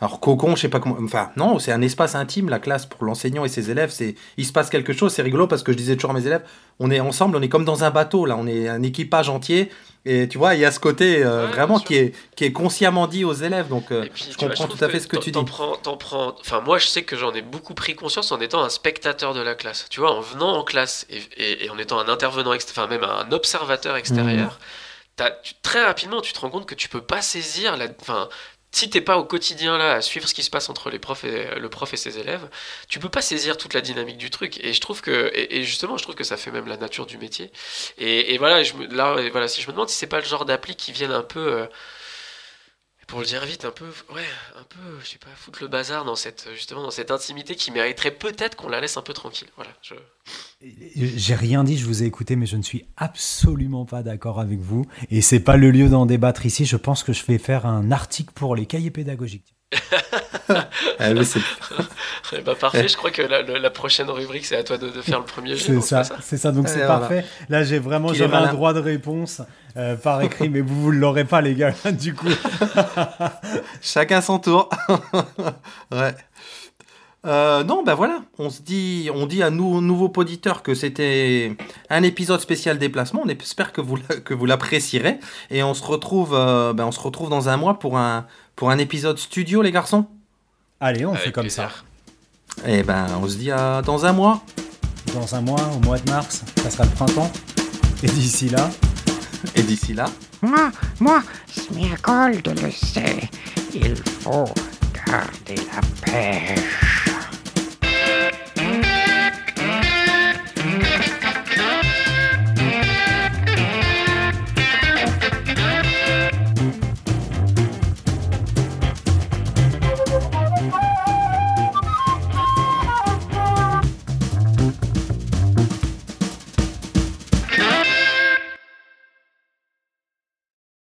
Alors cocon, je sais pas comment. Enfin non, c'est un espace intime la classe pour l'enseignant et ses élèves. C'est il se passe quelque chose. C'est rigolo parce que je disais toujours à mes élèves, on est ensemble, on est comme dans un bateau là. On est un équipage entier. Et tu vois, il y a ce côté euh, vraiment qui est qui est consciemment dit aux élèves. Donc euh, je vois, comprends tout à fait ce que tu dis. t'en prends- Enfin, moi, je sais que j'en ai beaucoup pris conscience en étant un spectateur de la classe. Tu vois, en venant en classe et, et- et en étant un intervenant, ext- enfin même un observateur extérieur, t'as- tu- très rapidement, tu te rends compte que tu peux pas saisir la. Enfin, si t'es pas au quotidien là à suivre ce qui se passe entre les profs et le prof et ses élèves, tu peux pas saisir toute la dynamique du truc. Et je trouve que, et, justement, je trouve que ça fait même la nature du métier. Et, et voilà, je là, voilà, si je me demande si c'est pas le genre d'appli qui viennent un peu, euh, pour le dire vite, un peu, ouais, un peu, je sais pas, foutre le bazar dans cette, justement, dans cette intimité qui mériterait peut-être qu'on la laisse un peu tranquille. Voilà. Je... J'ai rien dit, je vous ai écouté, mais je ne suis absolument pas d'accord avec vous. Et c'est pas le lieu d'en débattre ici. Je pense que je vais faire un article pour les cahiers pédagogiques. Ah, mais c'est- Eh ben, parfait. Je crois que la, la- la prochaine rubrique, c'est à toi de, de faire le premier. C'est ça, c'est ça. Donc c'est Allez, voilà. parfait. Là, j'ai vraiment, j'avais un droit de réponse euh, par écrit, mais vous, vous ne l'aurez pas, les gars. Du coup, Chacun son tour. ouais. Euh, non, ben voilà, on se dit, on dit à nous nouveaux auditeurs que c'était un épisode spécial déplacement. On espère que vous que vous l'apprécierez et on se retrouve, euh, ben, on se retrouve dans un mois pour un pour un épisode studio, les garçons? allez, on fait comme ça. Et ben, on se dit à dans un mois. Dans un mois, au mois de mars, ça sera le printemps. Et d'ici là, Et d'ici là, Moi, moi, Smirgold le sait. Il faut garder la pêche.